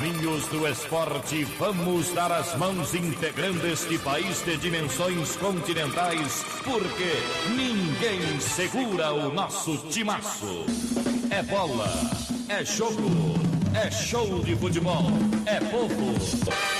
caminhos do esporte, vamos dar as mãos integrando este país de dimensões continentais, porque ninguém segura o nosso timaço. É bola, é jogo, é show de futebol, é povo.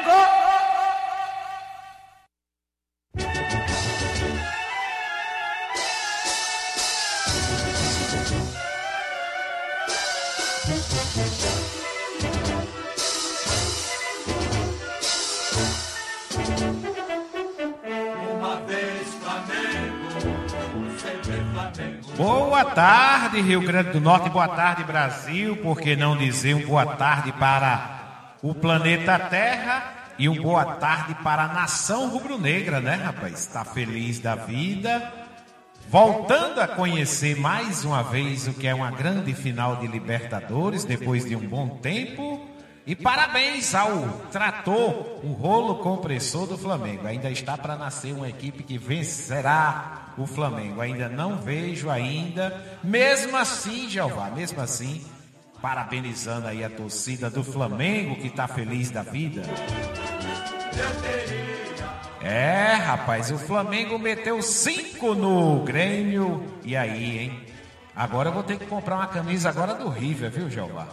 Tarde, Rio Grande do Norte, boa tarde, Brasil, por que não dizer um boa tarde para o planeta Terra e um boa tarde para a nação rubro-negra, né, rapaz? Está feliz da vida, voltando a conhecer mais uma vez o que é uma grande final de Libertadores depois de um bom tempo. E parabéns ao trator, o rolo compressor do Flamengo. Ainda está para nascer uma equipe que vencerá o Flamengo. Ainda não vejo ainda. Mesmo assim, Jeová, mesmo assim, parabenizando aí a torcida do Flamengo que está feliz da vida. É, rapaz, o Flamengo meteu cinco no Grêmio. E aí, hein? Agora eu vou ter que comprar uma camisa agora do River, viu, Jeová?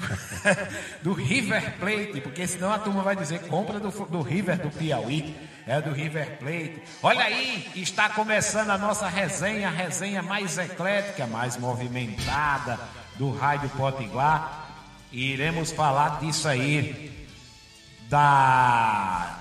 do River Plate, porque senão a turma vai dizer compra do, do River do Piauí. É do River Plate. Olha aí, está começando a nossa resenha, a resenha mais eclética, mais movimentada do Rádio Potiguar. E iremos falar disso aí, da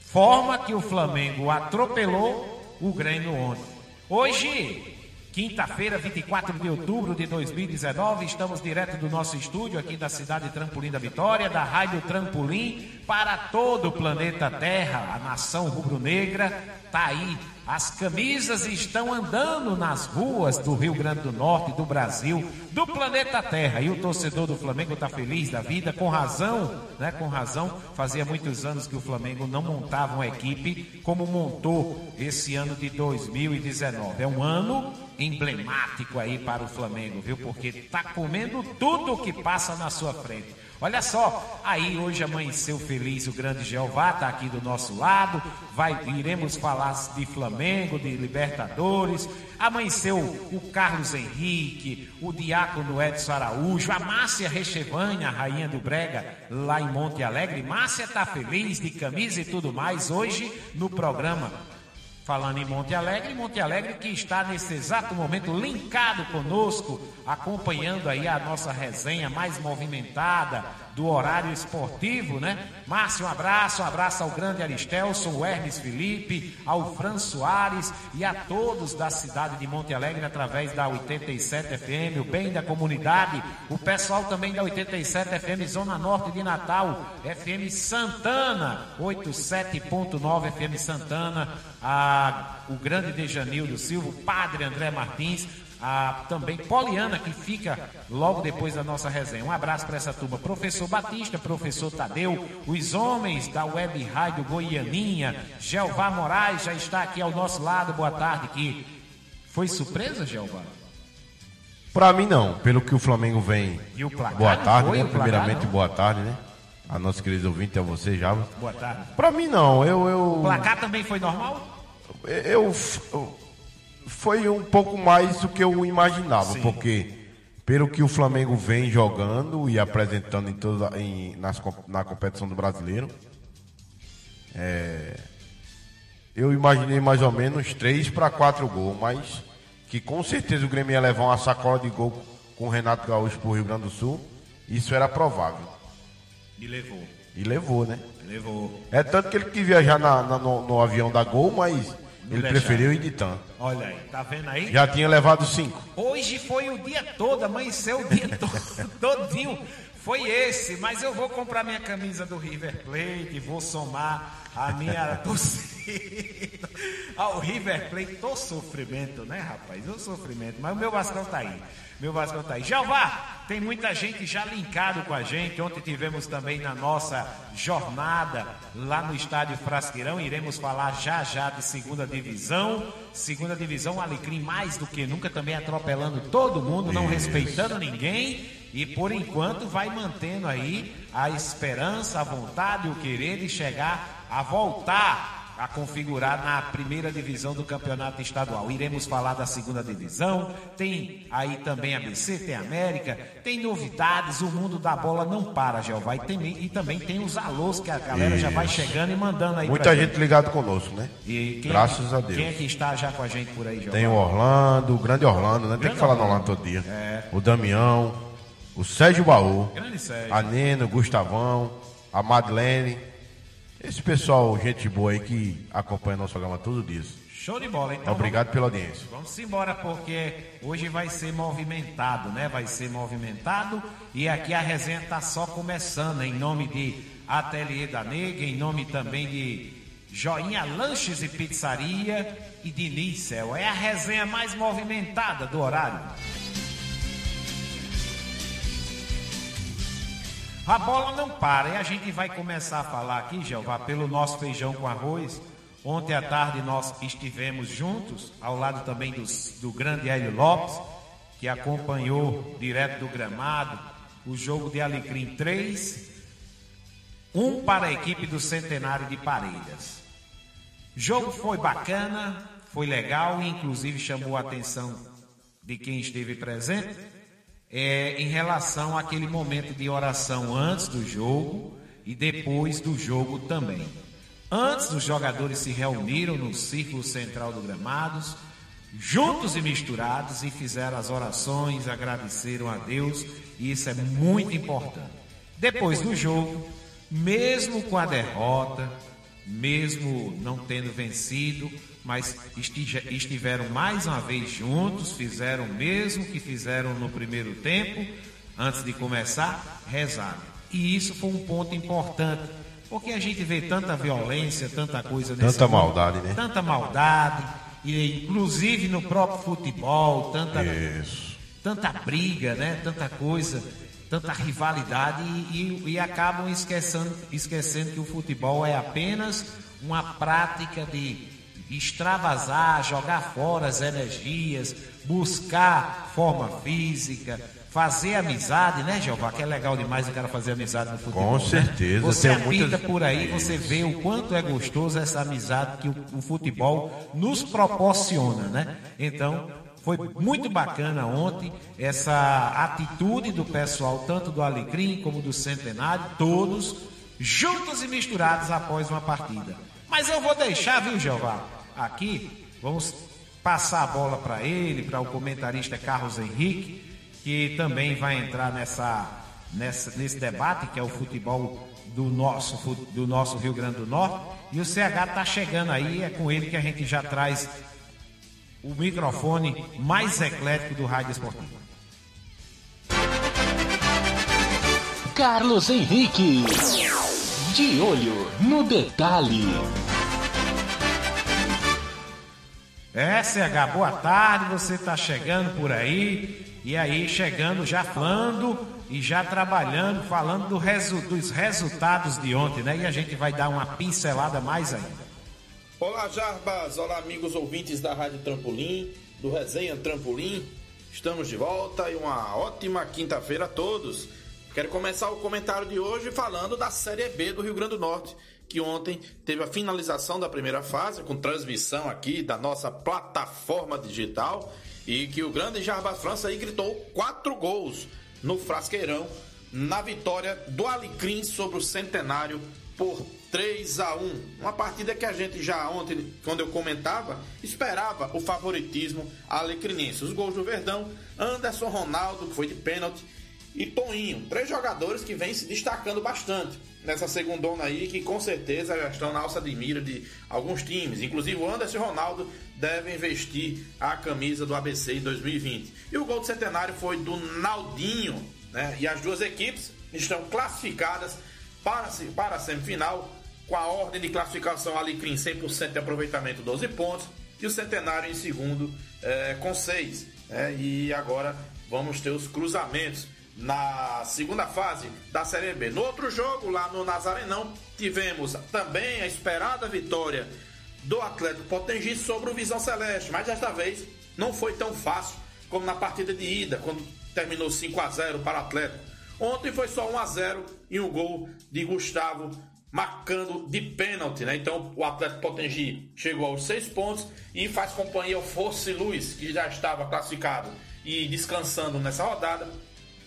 forma que o Flamengo atropelou o Grêmio ontem. Hoje, Quinta-feira, 24 de outubro de 2019, estamos direto do nosso estúdio aqui da cidade Trampolim da Vitória, da Rádio Trampolim, para todo o planeta Terra, a nação rubro-negra tá aí. As camisas estão andando nas ruas do Rio Grande do Norte, do Brasil, do planeta Terra. E o torcedor do Flamengo está feliz da vida, com razão, né? Com razão. Fazia muitos anos que o Flamengo não montava uma equipe como montou esse ano de 2019. É um ano emblemático aí para o Flamengo, viu? Porque tá comendo tudo o que passa na sua frente. Olha só, aí hoje amanheceu feliz o grande Jeová, tá aqui do nosso lado. Vai, iremos falar de Flamengo, de Libertadores. Amanheceu o Carlos Henrique, o Diácono Edson Araújo, a Márcia Rechevanha, rainha do Brega, lá em Monte Alegre. Márcia tá feliz de camisa e tudo mais hoje no programa Falando em Monte Alegre, Monte Alegre que está nesse exato momento linkado conosco, acompanhando aí a nossa resenha mais movimentada do horário esportivo, né? Márcio, um abraço, um abraço ao grande Aristelson, o Hermes Felipe, ao Fran Soares e a todos da cidade de Monte Alegre através da 87 FM, o bem da comunidade, o pessoal também da 87 FM Zona Norte de Natal, FM Santana, 87.9 FM Santana, a, o grande Dejanildo Silva, o padre André Martins, a também Poliana, que fica logo depois da nossa resenha. Um abraço para essa turma. Professor Batista, professor Tadeu, os homens da Web Rádio Goianinha, Jeová Moraes já está aqui ao nosso lado. Boa tarde. Que foi surpresa, Jeová? Para mim não, pelo que o Flamengo vem. E o placar boa tarde, foi né? o placar, Primeiramente, boa tarde, né? A nossa querida ouvinte é você, já. Boa tarde. Para mim não, eu O eu, placar também foi normal? eu eu- foi um pouco mais do que eu imaginava, Sim. porque pelo que o Flamengo vem jogando e apresentando em toda em, nas, na competição do Brasileiro, é, eu imaginei mais ou menos 3 para 4 gols, mas que com certeza o Grêmio ia levar uma sacola de gol com o Renato Gaúcho pro Rio Grande do Sul, isso era provável. E levou. E levou, né? Levou. É tanto que ele quis viajar na- na- no, no avião da Gol, mas Ele deixaram. preferiu ir de tan. Olha aí, tá vendo aí? Já tinha levado cinco. Hoje foi o dia todo, amanheceu o dia todo, todinho. Foi esse, mas eu vou comprar minha camisa do River Plate, vou somar a minha torcida ao River Plate. Tô sofrimento, né, rapaz? O sofrimento, mas o meu Vascão tá aí. Meu Vascão tá aí. Jeová, tem muita gente já linkado com a gente. Ontem tivemos também na nossa jornada lá no estádio Frasqueirão. Iremos falar já já de segunda divisão. Segunda divisão, Alecrim mais do que nunca também atropelando todo mundo, não respeitando ninguém. E por enquanto vai mantendo aí a esperança, a vontade, o querer de chegar a voltar a configurar na primeira divisão do campeonato estadual. Iremos falar da segunda divisão, tem aí também ABC, tem América, tem novidades, o mundo da bola não para, Jeová. E, tem- e também tem os alôs que a galera já vai chegando e mandando aí Muita pra gente ligada conosco, né? E quem Graças é que- a Deus. Quem é que está já com a gente por aí, Jeová? Tem o Orlando, o grande Orlando, né? Tem Grande que falar no Orlando. Todo dia. É. O Damião, o Sérgio Baú, Sérgio. a Nena, o Gustavão, a Madeleine. Esse pessoal, gente boa aí que acompanha nosso programa todos os dias. Show de bola, então. Obrigado pela audiência. Vamos embora porque hoje vai ser movimentado, né? Vai ser movimentado e aqui a resenha tá só começando em nome de Ateliê da Nega, em nome também de Joinha Lanches e Pizzaria e de Nícel. É a resenha mais movimentada do horário. A bola não para e a gente vai começar a falar aqui, Jeová, pelo nosso feijão com arroz. Ontem à tarde nós estivemos juntos, ao lado também dos- do grande Hélio Lopes, que acompanhou direto do gramado o jogo de Alecrim 3, um para a equipe do Centenário de Parelhas. Jogo foi bacana, foi legal e inclusive chamou a atenção de quem esteve presente é, em relação àquele momento de oração antes do jogo e depois do jogo também. Antes, os jogadores se reuniram no círculo central do Gramados, juntos e misturados, e fizeram as orações, agradeceram a Deus, e isso é muito importante. Depois do jogo, mesmo com a derrota, mesmo não tendo vencido, mas estiveram mais uma vez juntos, fizeram o mesmo que fizeram no primeiro tempo, antes de começar, rezaram. E isso foi um ponto importante, porque a gente vê tanta violência, tanta coisa nesse Tanta mundo, maldade, né? Tanta maldade, e inclusive no próprio futebol, tanta Isso. tanta briga, né? Tanta coisa, tanta rivalidade e, e- e acabam esquecendo, esquecendo que o futebol é apenas uma prática de extravasar, jogar fora as energias, buscar forma física, fazer amizade, né, Jeová? Que é legal demais o cara fazer amizade no futebol. Com né? certeza, Você tem apita muitas- por aí, você vê o quanto é gostoso essa amizade que o, o futebol nos proporciona, né? Então, foi muito bacana ontem essa atitude do pessoal, tanto do Alecrim como do Centenário, todos juntos e misturados após uma partida. Mas eu vou deixar, viu, Jeová? Aqui, vamos passar a bola para ele, para o comentarista Carlos Henrique, que também vai entrar nessa, nessa, nesse debate que é o futebol do nosso, do nosso Rio Grande do Norte. E o CH está chegando aí, é com ele que a gente já traz o microfone mais eclético do Rádio Esportivo. Carlos Henrique. De olho no detalhe. É, CH, boa tarde, você está chegando por aí, e aí chegando já falando e já trabalhando, falando do resu- dos resultados de ontem, né? E a gente vai dar uma pincelada mais ainda. Olá, Jarbas! Olá, amigos ouvintes da Rádio Trampolim, do Resenha Trampolim. Estamos de volta e uma ótima quinta-feira a todos. Quero começar o comentário de hoje falando da Série B do Rio Grande do Norte, que ontem teve a finalização da primeira fase, com transmissão aqui da nossa plataforma digital, e que o grande Jarbas França aí gritou quatro gols no Frasqueirão, na vitória do Alecrim sobre o Centenário por 3 a 1 Uma partida que a gente já ontem, quando eu comentava, esperava o favoritismo alecrinense. Os gols do Verdão, Anderson Ronaldo, que foi de pênalti, e Toninho. Três jogadores que vêm se destacando bastante nessa segundona aí, que com certeza já estão na alça de mira de alguns times. Inclusive o Anderson e o Ronaldo devem vestir a camisa do ABC em 2020. E o gol do centenário foi do Naldinho, né? E as duas equipes estão classificadas para, para a semifinal com a ordem de classificação Alecrim 100% de aproveitamento, 12 pontos, e o Centenário em segundo é, com 6. Né? E agora vamos ter os cruzamentos na segunda fase da Série B. No outro jogo, lá no Nazarenão, tivemos também a esperada vitória do Atlético Potengi sobre o Visão Celeste, mas desta vez não foi tão fácil como na partida de ida, quando terminou 5 a 0 para o Atlético. Ontem foi só 1 a 0 e um gol de Gustavo marcando de pênalti, né? Então o Atlético Potengi chegou aos seis pontos e faz companhia ao Force Luiz, que já estava classificado e descansando nessa rodada,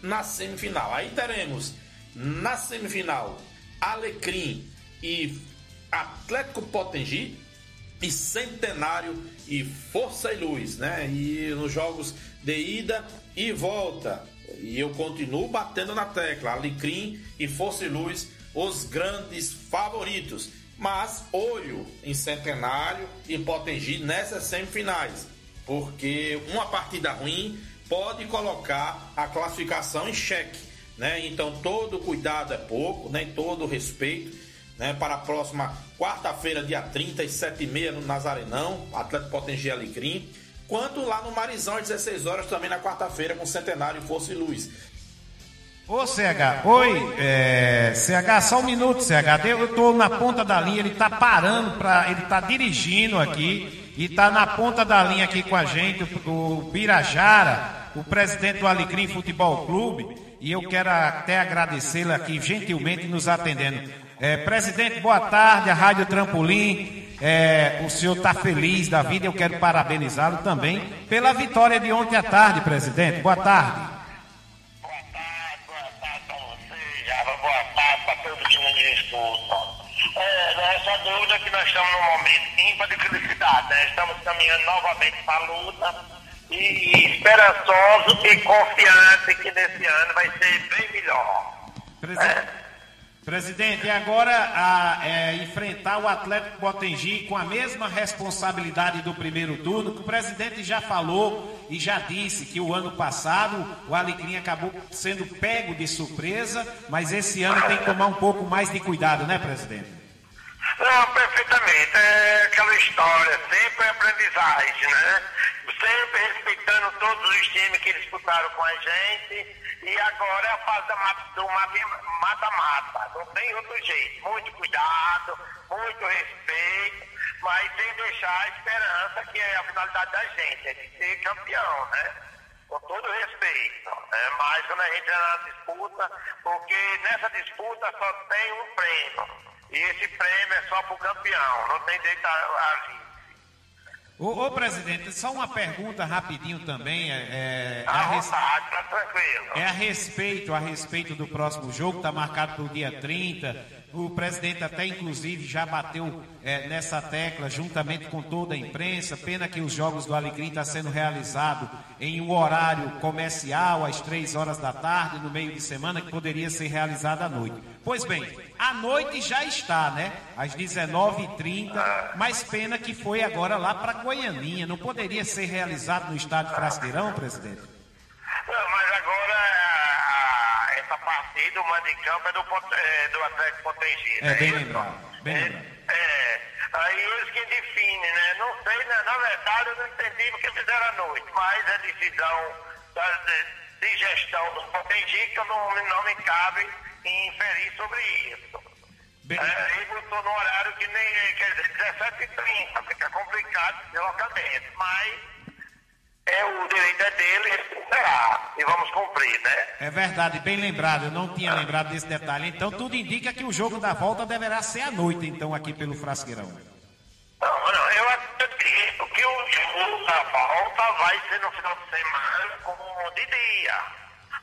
na semifinal. Aí teremos na semifinal Alecrim e Atlético Potengi e Centenário e Força e Luz, né? E nos jogos de ida e volta. E eu continuo batendo na tecla, Alecrim e Força e Luz os grandes favoritos. Mas olho em Centenário e Potengi nessas semifinais, porque uma partida ruim pode colocar a classificação em xeque. Né? Então todo cuidado é pouco, né? todo respeito. Né? Para a próxima quarta-feira, dia 30, às 7h30 no Nazarenão, Atlético Potengi Alecrim. Quanto lá no Marizão, às 16 horas, também na quarta-feira, com Centenário Força e Luz. Ô CH, oi, é, CH, só um minuto, CH. Eu estou na ponta da linha, ele está parando para. Ele está dirigindo aqui e está na ponta da linha aqui com a gente, o, Birajara, o presidente do Alecrim Futebol Clube, e eu quero até agradecê-lo aqui gentilmente nos atendendo. É, presidente, boa tarde, a Rádio Trampolim. É, o senhor está feliz da vida, eu quero parabenizá-lo também pela vitória de ontem à tarde, presidente. Boa tarde. É, essa dúvida que nós estamos num momento ímpar de felicidade, né? Estamos caminhando novamente para a luta e esperançoso e confiante que nesse ano vai ser bem melhor. Presidente, é. Presidente e agora a, é, enfrentar o Atlético Potengi com a mesma responsabilidade do primeiro turno, que o presidente já falou e já disse que o ano passado o Alecrim acabou sendo pego de surpresa, mas esse ano tem que tomar um pouco mais de cuidado, né, presidente? Não, perfeitamente. É aquela história, sempre é aprendizagem, né? Sempre respeitando todos os times que disputaram com a gente e agora é a fase do mata-mata. Não tem outro jeito. Muito cuidado, muito respeito, mas sem deixar a esperança, que é a finalidade da gente, é de ser campeão, né? Com todo respeito. Né? Mas quando a gente é na disputa, porque nessa disputa só tem um prêmio. E esse prêmio é só para o campeão, não tem direito a, a Ô, ô, presidente, só uma pergunta rapidinho também. É, é, a, res... tá é a respeito, a respeito do próximo jogo, está marcado para o dia 30. O presidente até inclusive já bateu é, nessa tecla juntamente com toda a imprensa. Pena que os jogos do Alecrim estão tá sendo realizados em um horário comercial, às três horas da tarde, no meio de semana, que poderia ser realizado à noite. Pois bem, a noite já está, né? Às 19h30, mas pena que foi agora lá para Goianinha. Não poderia ser realizado no estádio Frasqueirão, presidente? Não, mas agora essa partida, o mando de campo é do, é, do Atlético. É, né? bem lembrado. Bem é, lembrado. É, aí eles que definem, né? Não sei, né? na verdade eu não entendi porque fizeram à noite, mas a decisão da, de, de, gestão do Potengi que eu não, não me cabe inferir sobre isso. Bem... É, ele botou no horário que nem, quer dizer, 17h30, fica complicado deslocamento, mas é o direito é dele, será. E vamos cumprir, né? É verdade, bem lembrado. Eu não tinha lembrado desse detalhe. Então tudo indica que o jogo da volta deverá ser à noite, então, aqui pelo Frasqueirão. Não, não, eu acredito que o jogo da volta vai ser no final de semana como de dia.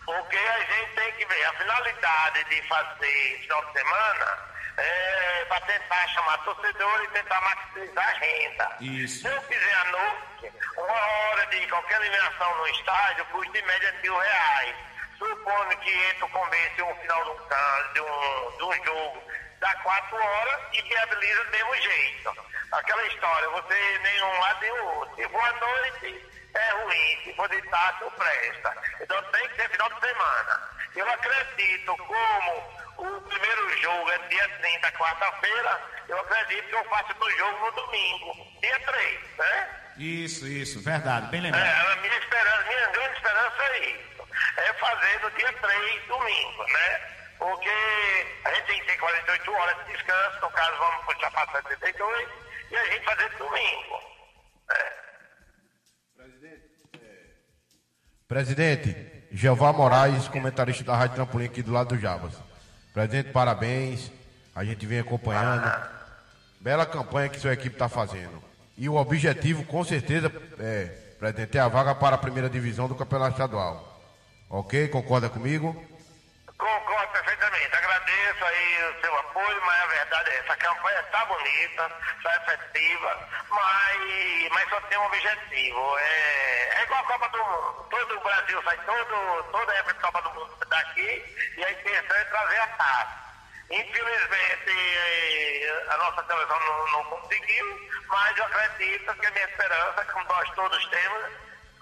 Porque a gente tem que ver a finalidade de fazer final de semana é, para tentar chamar torcedor e tentar maximizar a renda. Isso. Se eu fizer à noite, uma hora de qualquer eliminação no estádio custa em média mil reais. Supondo que entre o começo e o final do, de, um, de um jogo dá quatro horas e viabiliza do mesmo jeito. Aquela história, você nem um lado nem o outro. Se for à noite, é ruim. Se for de tarde, não presta. Então tem que ser final de semana. Eu acredito, como o primeiro jogo é dia 30, quarta-feira, eu acredito que eu faço o jogo no domingo, dia 3, né? Isso, isso, verdade, bem lembrado. É, a minha esperança, minha grande esperança é isso. É fazer no dia 3, domingo, né? Porque a gente tem que ter 48 horas de descanso, no caso vamos puxar para 72, e a gente fazer domingo. né? Presidente, Jeová Moraes, comentarista da Rádio Trampolim aqui do lado do Jabas. Presidente, parabéns. A gente vem acompanhando. Bela campanha que sua equipe está fazendo. E o objetivo, com certeza, é, presidente, é a vaga para a primeira divisão do Campeonato Estadual. Ok? Concorda comigo? Concordo perfeitamente. Agradeço aí o seu apoio, mas a verdade é essa. Campanha está bonita, está efetiva, mas, mas só tem um objetivo. É, é igual a Copa do Mundo. Todo o Brasil sai, todo, toda a Copa do Mundo daqui, e a intenção é trazer a taça. Infelizmente, eh, a nossa televisão não, não conseguiu, mas eu acredito que a minha esperança, como nós todos temos,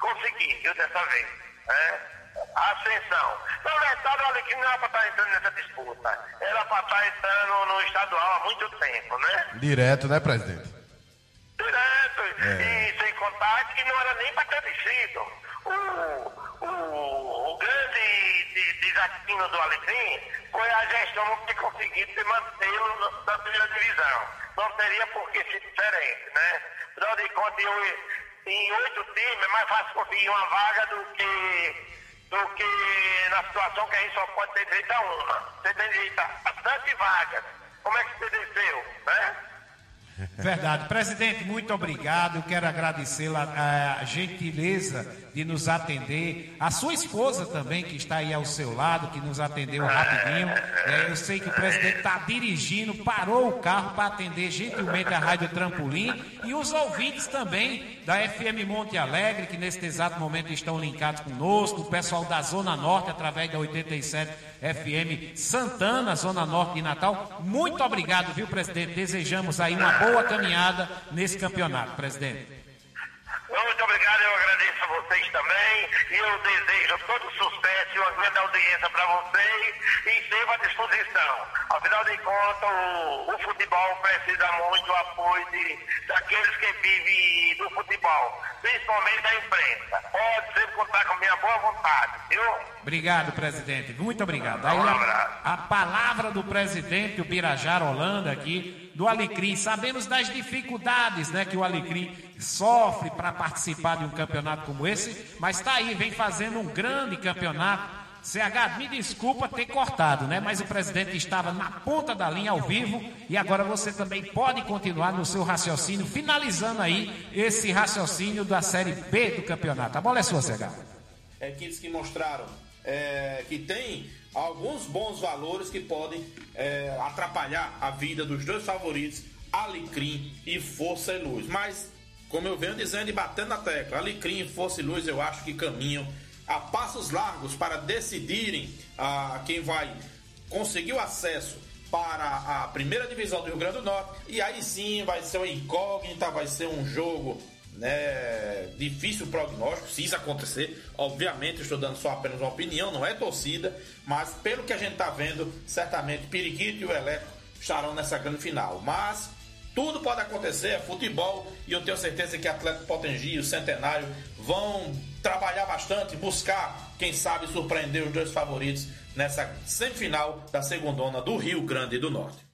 conseguir, viu, dessa vez. Né? Ascensão. Na verdade, o Alecrim não era para estar entrando nessa disputa. Era para estar entrando no estadual há muito tempo, né? Direto, né, presidente? Direto. E sem contar que não era nem para ter descido. O, o, o grande de- desatino do Alecrim foi a gestão não ter conseguido se mantê-lo na- primeira divisão. Não teria por que ser diferente, né? Afinal de contas, em oito times é mais fácil conseguir uma vaga do que, do que na situação que a gente só pode ter direito a uma. Você tem direito a bastante vagas. Como é que você desceu, né? Verdade. Presidente, muito obrigado. Eu quero agradecer a, a gentileza de nos atender. A sua esposa também, que está aí ao seu lado, que nos atendeu rapidinho. É, eu sei que o presidente está dirigindo, parou o carro para atender gentilmente a Rádio Trampolim. E os ouvintes também da FM Monte Alegre, que neste exato momento estão linkados conosco. O pessoal da Zona Norte, através da 87 FM Santana, Zona Norte de Natal. Muito obrigado, viu, presidente? Desejamos aí uma boa caminhada nesse campeonato, presidente. Muito obrigado, eu vocês também e eu desejo todo sucesso e uma grande audiência para vocês e sempre à disposição. Afinal de contas, o, o futebol precisa muito do apoio de, daqueles que vivem do futebol, principalmente da imprensa. Pode sempre contar com minha boa vontade, viu? Obrigado, presidente. Muito obrigado. Aí a, a palavra do presidente, o Birajara Holanda aqui, do Alecrim. Sabemos das dificuldades né, que o Alecrim sofre para participar de um campeonato como esse, mas está aí, vem fazendo um grande campeonato. CH, me desculpa ter cortado, né? Mas o presidente estava na ponta da linha ao vivo e agora você também pode continuar no seu raciocínio, finalizando aí esse raciocínio da Série B do campeonato. A bola é sua, CH. equipes que mostraram é, que tem alguns bons valores que podem é, atrapalhar a vida dos dois favoritos, Alecrim e Força e Luz. Mas, como eu venho dizendo e batendo na tecla, Alecrim e Força e Luz eu acho que caminham a passos largos para decidirem a quem vai conseguir o acesso para a primeira divisão do Rio Grande do Norte e aí sim vai ser uma incógnita, vai ser um jogo né, difícil prognóstico, se isso acontecer. Obviamente, estou dando só apenas uma opinião, não é torcida, mas pelo que a gente está vendo, certamente Periquito e o Elétrico estarão nessa grande final. Mas tudo pode acontecer, é futebol, e eu tenho certeza que Atlético Potengi e o Centenário vão trabalhar bastante, buscar, quem sabe, surpreender os dois favoritos nessa semifinal da segundona do Rio Grande do Norte.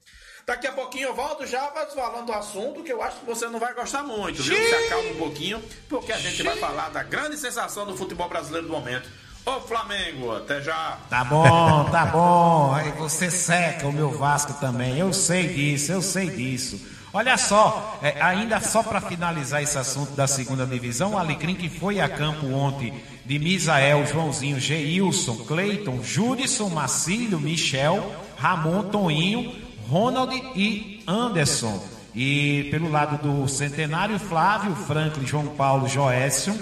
Daqui a pouquinho eu volto já falando do assunto que eu acho que você não vai gostar muito, viu? Se acalma um pouquinho, porque a gente vai falar da grande sensação do futebol brasileiro do momento. Ô Flamengo, até já! Tá bom, tá bom. Aí você seca o meu Vasco também. Eu sei disso, eu sei disso. Olha só, é, ainda só para finalizar esse assunto da segunda divisão, o Alecrim que foi a campo ontem de Misael, Joãozinho, Geilson, Cleiton, Judson, Macílio, Michel, Ramon, Toinho, Ronald e Anderson. E pelo lado do Centenário, Flávio, Franklin, João Paulo, Joécio,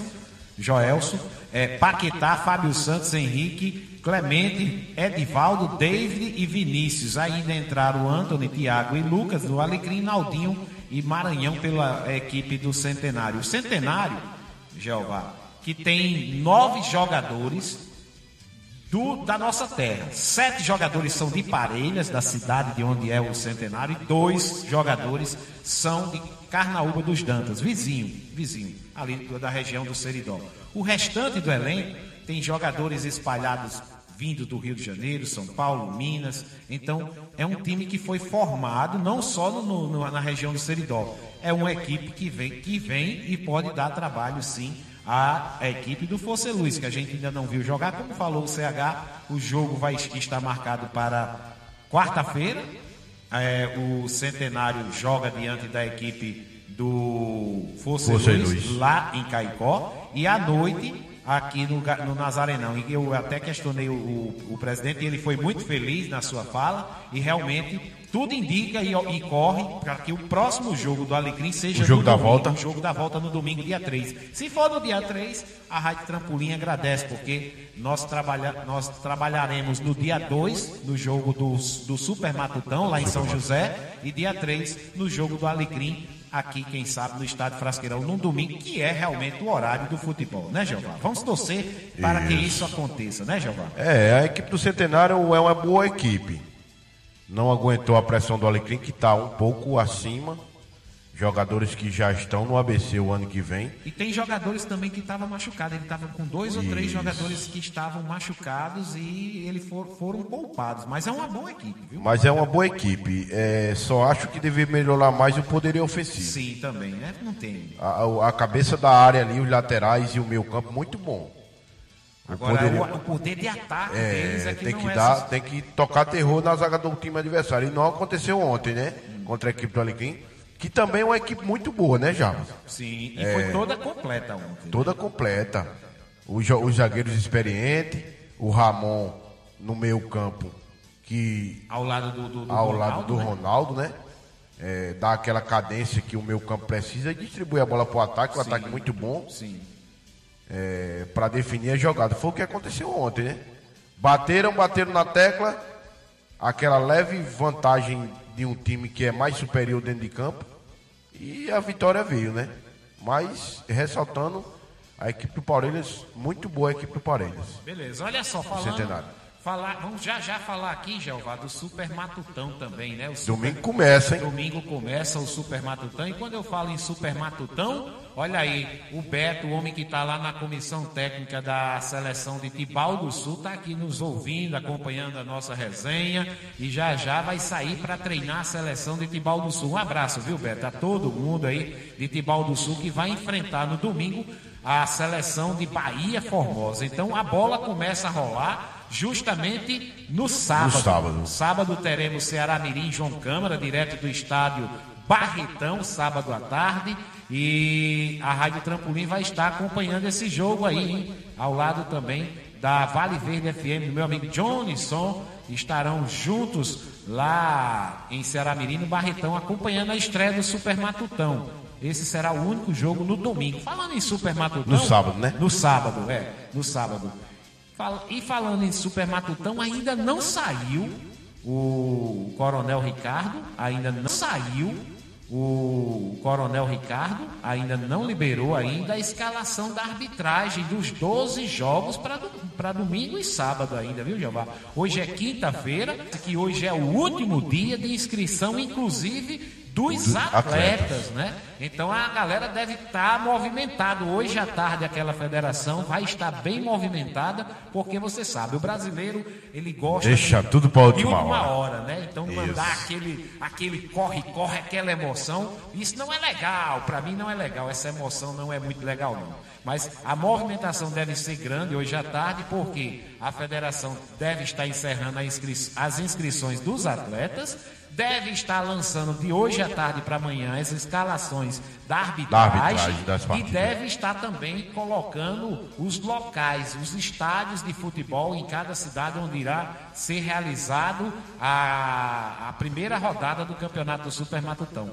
Joelson, é, Paquetá, Fábio Santos, Henrique, Clemente, Edivaldo, David e Vinícius. Ainda entraram Anthony, Thiago e Lucas do Alecrim, Naldinho e Maranhão pela equipe do Centenário. O Centenário, Jeová, que tem nove jogadores do, da nossa terra. Sete jogadores são de Parelhas, da cidade de onde é o Centenário, e dois jogadores são de Carnaúba dos Dantas, vizinho, vizinho, ali da região do Seridó. O restante do elenco tem jogadores espalhados vindo do Rio de Janeiro, São Paulo, Minas. Então, é um time que foi formado não só no, no, na região do Seridó. É uma equipe que vem, que vem e pode dar trabalho, sim, à equipe do Força Luz, que a gente ainda não viu jogar. Como falou o CH, o jogo vai estar marcado para quarta-feira. É, o Centenário joga diante da equipe do Força, Força Luz, Luz. lá em Caicó. E à noite aqui no, no Nazarenão. E eu até questionei o, o- o presidente e ele foi muito feliz na sua fala e realmente tudo indica e, e corre para que o próximo jogo do Alecrim seja O jogo no da domingo, volta. o jogo da volta no domingo, dia 3. Se for no dia 3, a Rádio Trampolim agradece, porque nós, trabalha, nós trabalharemos no dia 2, no jogo do, do Super Matutão, lá em São José, e dia 3, no jogo do Alecrim, aqui, quem sabe, no Estádio Frasqueirão, num domingo, que é realmente o horário do futebol, né, Jeová? Vamos torcer para que isso aconteça, né, Jeová? É, a equipe do Centenário é uma boa equipe. Não aguentou a pressão do Alecrim, que está um pouco acima. Jogadores que já estão no ABC o ano que vem. E tem jogadores também que estavam machucados. Ele estava com dois ou três Isso. jogadores que estavam machucados e eles for- foram poupados. Mas é uma boa equipe, viu? Mas é uma boa equipe. É, só acho que deveria melhorar mais o poderio ofensivo. Sim, também, né? Não tem. A, a cabeça da área ali, os laterais e o meio campo, muito bom. O Agora, poderio- o, o poder de ataque deles É, é que tem que é dar, essas- tem que tocar terror na zaga do time adversário. E não aconteceu ontem, né? Contra a equipe do Alecrim, que também é uma equipe muito boa, né, Jarbas? Sim, e É. foi toda completa ontem. Toda completa. Os, os zagueiros experientes, o Ramon no meio campo, que Ao lado do, do, do ao Ronaldo, lado do né? Ronaldo, né? É, dá aquela cadência que o meio campo precisa e distribui a bola para o ataque, o Sim. ataque muito bom Sim. Para definir a jogada. Foi o que aconteceu ontem, né? Bateram, bateram na tecla, aquela leve vantagem de um time que é mais superior dentro de campo e a vitória veio, né? Mas ressaltando a equipe do Parelhas, muito boa a equipe do Parelhas. Beleza, olha só, falando. Centenário. Falar, vamos já já falar aqui, Jeová, do Super Matutão também, né? O Super- Domingo começa, hein? Domingo começa o Super Matutão. E quando eu falo em Super Matutão, olha aí, o Beto, o homem que está lá na comissão técnica da seleção de Tibau do Sul, está aqui nos ouvindo, acompanhando a nossa resenha. E já já vai sair para treinar a seleção de Tibau do Sul. Um abraço, viu, Beto? A todo mundo aí de Tibau do Sul que vai enfrentar no domingo a seleção de Bahia Formosa. Então a bola começa a rolar justamente no sábado. No sábado. Sábado teremos Ceará Mirim João Câmara, direto do estádio Barretão, sábado à tarde. E a Rádio Trampolim vai estar acompanhando esse jogo aí, hein? Ao lado também da Vale Verde FM, do meu amigo Johnnyson. Estarão juntos lá em Ceará Mirim, no Barretão, acompanhando a estreia do Super Matutão. Esse será o único jogo no domingo. Falando em Super Matutão. No sábado, né? No sábado, é. No sábado. E falando em Super Matutão, ainda não saiu o Coronel Ricardo, ainda não saiu o Coronel Ricardo, ainda não liberou ainda a escalação da arbitragem dos 12 jogos para domingo e sábado ainda, viu, Jeová? Hoje é quinta-feira, que hoje é o último dia de inscrição, inclusive dos atletas. né? Então a galera deve estar movimentado. Hoje à tarde aquela federação vai estar bem movimentada, porque você sabe, o brasileiro ele gosta Deixa de, tudo pra última hora. hora, né? Então mandar aquele aquele corre corre aquela emoção, isso não é legal. Para mim não é legal. Essa emoção não é muito legal não. Mas a movimentação deve ser grande hoje à tarde, porque a federação deve estar encerrando inscri- as inscrições dos atletas deve estar lançando de hoje à tarde para amanhã as escalações da arbitragem, arbitragem das e deve estar também colocando os locais, os estádios de futebol em cada cidade onde irá ser realizado a, a primeira rodada do campeonato Super Matutão.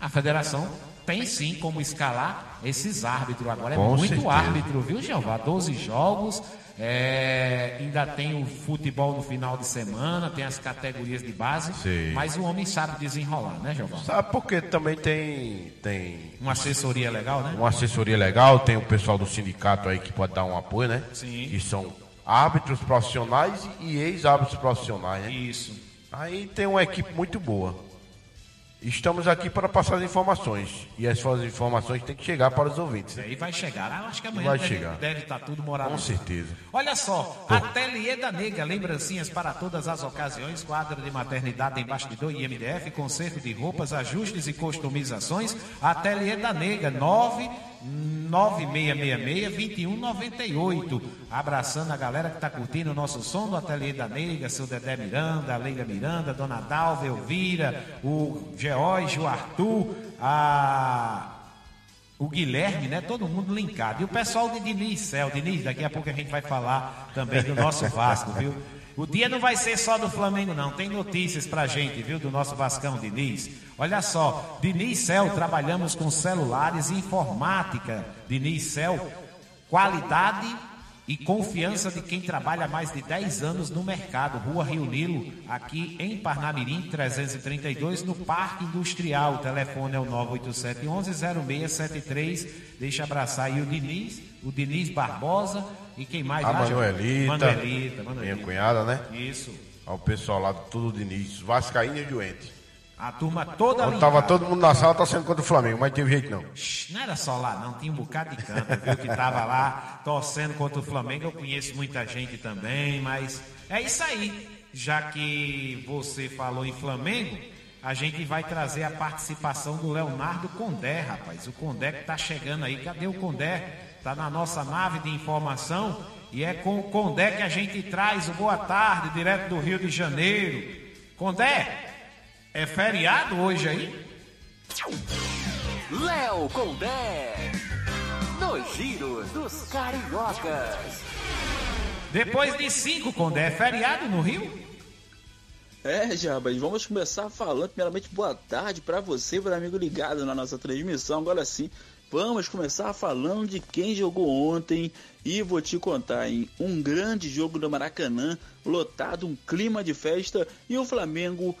A federação tem sim como escalar esses árbitros agora. É Com muito certeza. árbitro, viu, Jeová? 12 jogos. É, ainda tem o futebol no final de semana, tem as categorias de base. Sim. Mas o homem sabe desenrolar, né, Jeová? Sabe porque também tem, tem Uma assessoria legal, né? uma assessoria legal, tem o pessoal do sindicato aí que pode dar um apoio, né? Sim. Que são árbitros profissionais e ex-árbitros profissionais, né? Isso. Aí tem uma equipe muito boa. Estamos aqui para passar as informações. E essas informações têm que chegar para os ouvintes. né? Aí vai chegar. Ah, eu acho que amanhã Vai deve, chegar. deve estar tudo morado. Com certeza. Olha só, Ateliê da Nega, lembrancinhas para todas as ocasiões, quadro de maternidade em bastidor e MDF, conserto de roupas, ajustes e customizações. Ateliê da Nega, 9 9666-2198. Abraçando a galera que está curtindo o nosso som do Ateliê da Nega, seu Dedé Miranda, a Leila Miranda, Dona Dalva, Elvira, o George, o Arthur, a o Guilherme, né? Todo mundo linkado. E o pessoal de Diniz Céu. Diniz, daqui a pouco a gente vai falar também do nosso Vasco, viu? O dia não vai ser só do Flamengo, não. Tem notícias pra gente, viu? Do nosso Vascão Diniz. Olha só, Diniz Céu, trabalhamos com celulares e informática. Diniz Céu, qualidade e confiança de quem trabalha há mais de 10 anos no mercado. Rua Rio Nilo, aqui em Parnamirim, 332, no Parque Industrial. O telefone é o 987-11-0673. Deixa abraçar aí o Diniz, o Diniz Barbosa e quem mais? A lá, João? Manuelita, Manuelita, minha Manuelita. cunhada, né? Isso. Ao pessoal lá do Tudo Diniz, Vascaíno e doente. A turma toda linkada. tava todo mundo na sala, tá sendo contra o Flamengo, mas teve jeito não. Não era só lá, não. Tinha um bocado de canto, viu? Que tava lá torcendo contra o Flamengo. Eu conheço muita gente também, mas é isso aí. Já que você falou em Flamengo, a gente vai trazer a participação do Leonardo Condé, rapaz. O Condé que tá chegando aí. Cadê o Condé? Tá na nossa nave de informação. E é com o Condé que a gente traz o Boa Tarde, direto do Rio de Janeiro. Condé, é feriado hoje aí? Léo Condé. Nos giros dos cariocas. Depois de cinco, Condé, é feriado no Rio? É, Jabas, vamos começar falando primeiramente boa tarde para você, para amigo ligado na nossa transmissão. Agora sim, vamos começar falando de quem jogou ontem e vou te contar em um grande jogo do Maracanã, lotado, um clima de festa e o Flamengo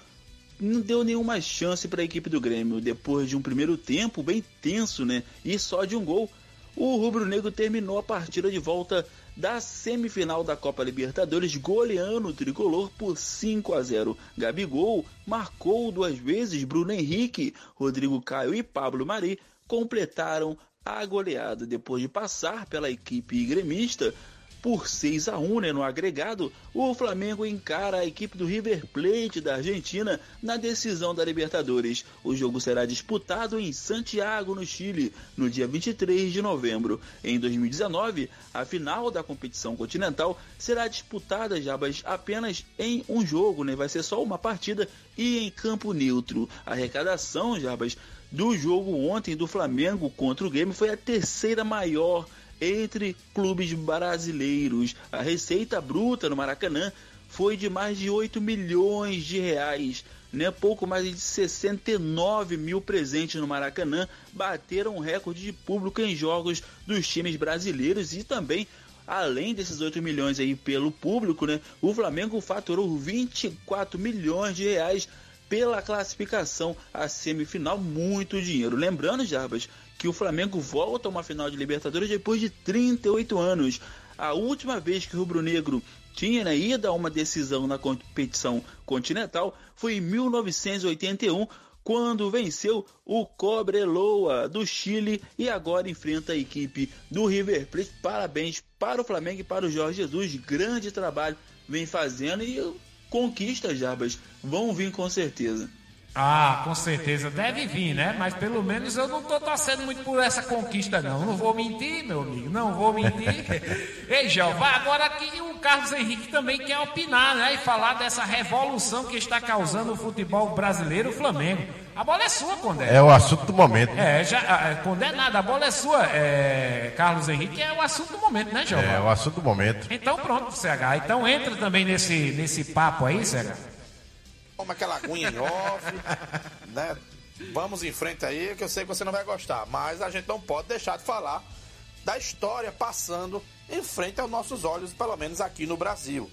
não deu nenhuma chance para a equipe do Grêmio. Depois de um primeiro tempo bem tenso, né? E só de um gol, o rubro-negro terminou a partida de volta da semifinal da Copa Libertadores, goleando o tricolor por 5 a 0. Gabigol marcou duas vezes, Bruno Henrique, Rodrigo Caio e Pablo Mari completaram a goleada depois de passar pela equipe gremista por 6 a 1 né, no agregado, o Flamengo encara a equipe do River Plate da Argentina na decisão da Libertadores. O jogo será disputado em Santiago, no Chile, no dia 23 de novembro. Em 2019, a final da competição continental será disputada Jabas, apenas em um jogo, né? vai ser só uma partida e em campo neutro. A arrecadação, Jabas, do jogo ontem do Flamengo contra o Grêmio foi a terceira maior entre clubes brasileiros. A receita bruta no Maracanã foi de mais de 8 milhões de reais. Né? Pouco mais de 69 mil presentes no Maracanã bateram o recorde de público em jogos dos times brasileiros e também além desses 8 milhões aí pelo público, né? O Flamengo faturou 24 milhões de reais pela classificação à semifinal, muito dinheiro. Lembrando, Jarbas, que o Flamengo volta a uma final de Libertadores depois de 38 anos. A última vez que o Rubro Negro tinha né, ido a uma decisão na competição continental foi em 1981, quando venceu o Cobreloa do Chile e agora enfrenta a equipe do River Plate. Parabéns para o Flamengo e para o Jorge Jesus, grande trabalho vem fazendo e conquistas, Jarbas, vão vir com certeza. Ah, com certeza deve vir, né? Mas pelo menos eu não tô torcendo muito por essa conquista, não. Não vou mentir, meu amigo, não vou mentir. Ei, Jeová, agora aqui o Carlos Henrique também quer opinar, né? E falar dessa revolução que está causando o futebol brasileiro, o Flamengo. A bola é sua, Condé. É o assunto do momento. É, já, ah, Condé nada, a bola é sua. É, Carlos Henrique é o assunto do momento, né, Jeová? É o assunto do momento. Então pronto, CH. Então entra também nesse, nesse papo aí, CH. Toma aquela aguinha em off, né? vamos em frente aí, que eu sei que você não vai gostar, mas a gente não pode deixar de falar da história passando em frente aos nossos olhos, pelo menos aqui no Brasil.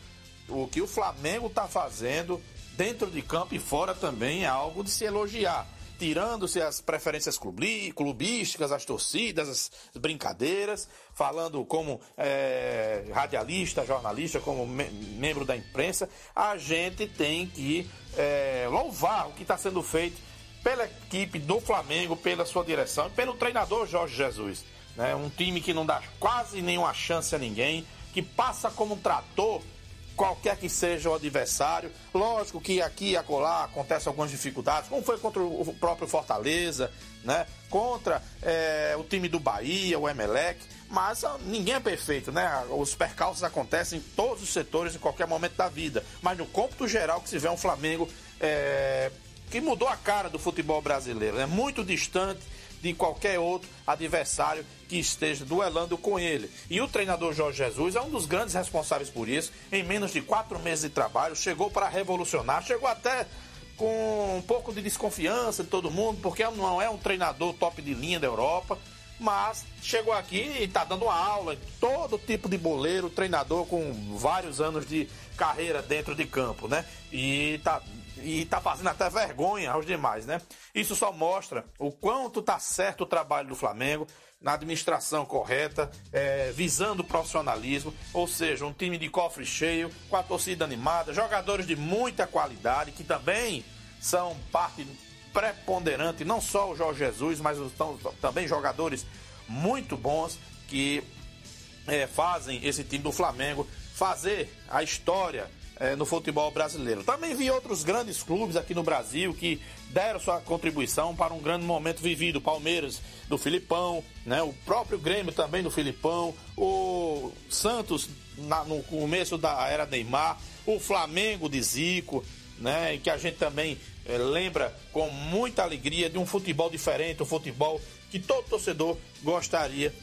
O que o Flamengo está fazendo dentro de campo e fora também é algo de se elogiar. Tirando-se as preferências clubísticas, as torcidas, as brincadeiras, falando como é, radialista, jornalista, como me membro da imprensa, a gente tem que é, louvar o que está sendo feito pela equipe do Flamengo, pela sua direção pelo treinador Jorge Jesus. Né? Um time que não dá quase nenhuma chance a ninguém, que passa como um trator qualquer que seja o adversário. Lógico que aqui e acolá acontecem algumas dificuldades, como foi contra o próprio Fortaleza, né? Contra é, o time do Bahia, o Emelec. Mas ninguém é perfeito, né? Os percalços acontecem em todos os setores, em qualquer momento da vida. Mas no cômputo geral que se vê um Flamengo é, que mudou a cara do futebol brasileiro. É né? muito distante de qualquer outro adversário que esteja duelando com ele. E o treinador Jorge Jesus é um dos grandes responsáveis por isso. Em menos de quatro meses de trabalho, chegou para revolucionar, chegou até com um pouco de desconfiança de todo mundo, porque não é um treinador top de linha da Europa. Mas chegou aqui e está dando aula, todo tipo de boleiro, treinador com vários anos de carreira dentro de campo, né? E está e tá fazendo até vergonha aos demais, né? Isso só mostra o quanto tá certo o trabalho do Flamengo na administração correta, é, visando o profissionalismo, ou seja, um time de cofre cheio, com a torcida animada, jogadores de muita qualidade que também são parte preponderante, não só o Jorge Jesus, mas estão, também jogadores muito bons que é, fazem esse time do Flamengo fazer a história é, no futebol brasileiro. Também vi outros grandes clubes aqui no Brasil que deram sua contribuição para um grande momento vivido. Palmeiras do Filipão, né? o próprio Grêmio também do Filipão, o Santos na, no começo da era Neymar, o Flamengo de Zico, né? que a gente também é, lembra com muita alegria de um futebol diferente, um futebol que todo torcedor gostaria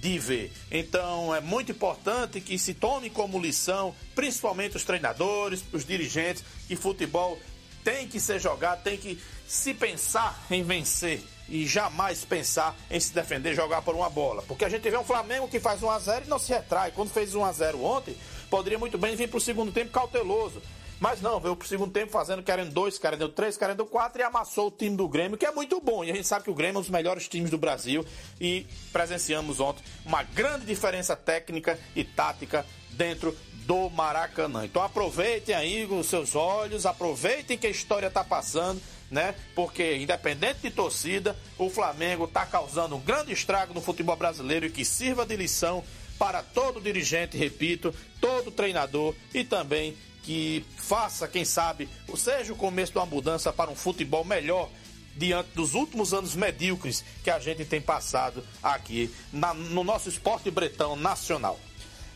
de ver. Então é muito importante que se tome como lição, principalmente os treinadores, os dirigentes, que futebol tem que ser jogado, tem que se pensar em vencer e jamais pensar em se defender, jogar por uma bola. Porque a gente vê um Flamengo que faz 1 a 0 e não se retrai. Quando fez 1 a 0 ontem, poderia muito bem vir para o segundo tempo cauteloso. Mas não, veio pro segundo tempo fazendo, querendo dois, querendo três, querendo quatro e amassou o time do Grêmio, que é muito bom. E a gente sabe que o Grêmio é um dos melhores times do Brasil e presenciamos ontem uma grande diferença técnica e tática dentro do Maracanã. Então aproveitem aí os seus olhos, aproveitem que a história está passando, né? Porque independente de torcida, o Flamengo está causando um grande estrago no futebol brasileiro e que sirva de lição para todo dirigente, repito, todo treinador e também que faça, quem sabe, seja o começo de uma mudança para um futebol melhor diante dos últimos anos medíocres que a gente tem passado aqui na, no nosso esporte bretão nacional.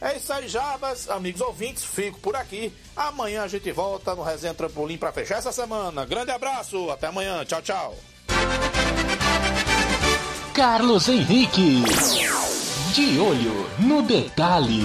É isso aí, Jabas, amigos ouvintes, fico por aqui. Amanhã a gente volta no Resenha Trampolim para fechar essa semana. Grande abraço, até amanhã, tchau, tchau. Carlos Henrique, de olho no detalhe.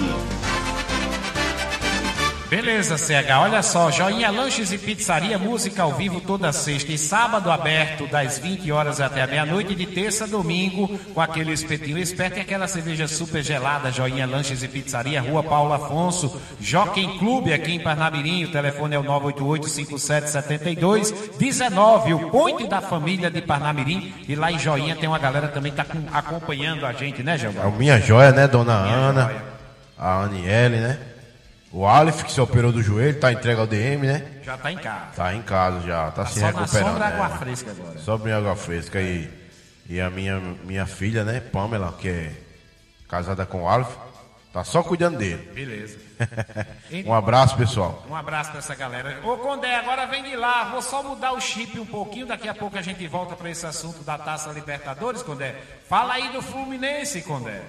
Beleza, CH. Olha só, Joinha Lanches e Pizzaria, música ao vivo toda sexta e sábado aberto das 20 horas até a meia-noite, de terça a domingo, com aquele espetinho esperto e aquela cerveja super gelada. Joinha Lanches e Pizzaria, Rua Paulo Afonso, Jockey Clube aqui em Parnamirim. O telefone é o 988-5772-19. O Ponte da Família de Parnamirim. E lá em Joinha tem uma galera também que está acompanhando a gente, né, Gilmar? É o Minha Joia, né, dona Minha Ana? Joia. A Aniele, né? O Aleph, que se operou do joelho, tá entregue ao DM, né? Já tá em casa. Tá em casa já, tá, tá se só recuperando. Só sombra água é. fresca agora. Sobre água fresca e, e a minha, minha filha, né, Pamela, que é casada com o Aleph, tá só cuidando dele. Beleza. um abraço, pessoal. Um abraço pra essa galera. Ô Condé, agora vem de lá, vou só mudar o chip um pouquinho, daqui a pouco a gente volta para esse assunto da Taça Libertadores, Condé. Fala aí do Fluminense, Condé.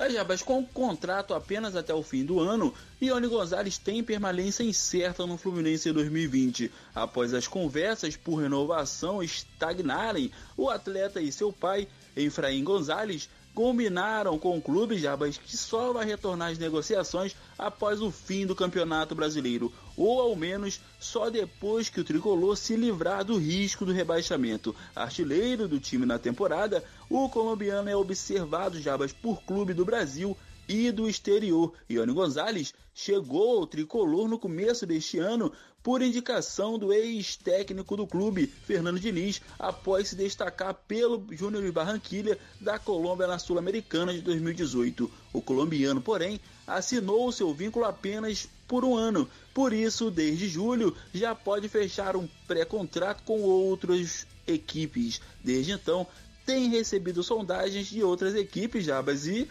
A Jabas, com contrato apenas até o fim do ano, Ione Gonzalez tem permanência incerta no Fluminense em 2020. Após as conversas por renovação estagnarem, o atleta e seu pai, Efraim Gonzalez, combinaram com o clube Jabas que só vai retornar às negociações após o fim do Campeonato Brasileiro, ou ao menos só depois que o tricolor se livrar do risco do rebaixamento. Artilheiro do time na temporada, o colombiano é observado Jabas por clube do Brasil e do exterior. Ione Gonzalez chegou ao tricolor no começo deste ano por indicação do ex-técnico do clube, Fernando Diniz, após se destacar pelo Júnior de Barranquilha da Colômbia na Sul-Americana de 2018. O colombiano, porém, assinou seu vínculo apenas por um ano. Por isso, desde julho, já pode fechar um pré-contrato com outras equipes. Desde então, tem recebido sondagens de outras equipes, Jabas, e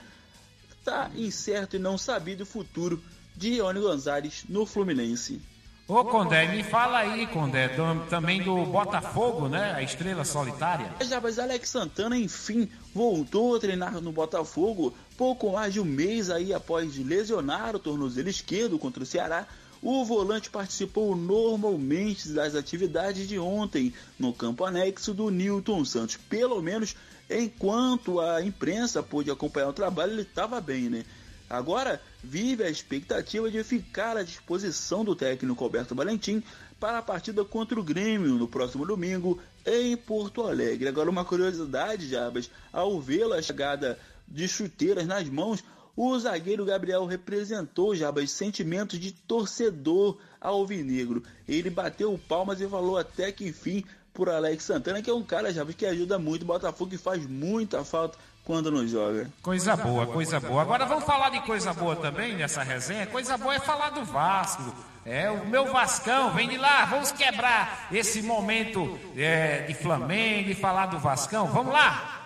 está incerto e não sabido o futuro de Ione Gonzalez no Fluminense. Ô Condé, me fala aí, Condé, do, também do Botafogo, né? A estrela solitária. Já, mas Alex Santana, enfim, voltou a treinar no Botafogo pouco mais de um mês aí após lesionar o tornozelo esquerdo contra o Ceará. O volante participou normalmente das atividades de ontem no campo anexo do Newton Santos. Pelo menos enquanto a imprensa pôde acompanhar o trabalho, ele estava bem, né? Agora vive a expectativa de ficar à disposição do técnico Alberto Valentim para a partida contra o Grêmio no próximo domingo em Porto Alegre. Agora, uma curiosidade, Jabas, ao vê-lo a chegada de chuteiras nas mãos, o zagueiro Gabriel representou Jabas sentimentos de torcedor alvinegro. Ele bateu palmas e falou até que enfim por Alex Santana, que é um cara Jabas que ajuda muito o Botafogo e faz muita falta quando não joga. Coisa boa, coisa boa. Agora vamos falar de coisa boa também nessa resenha. Coisa boa é falar do Vasco. É, o meu Vascão, vem de lá, vamos quebrar esse momento é, de Flamengo e falar do Vascão. Vamos lá!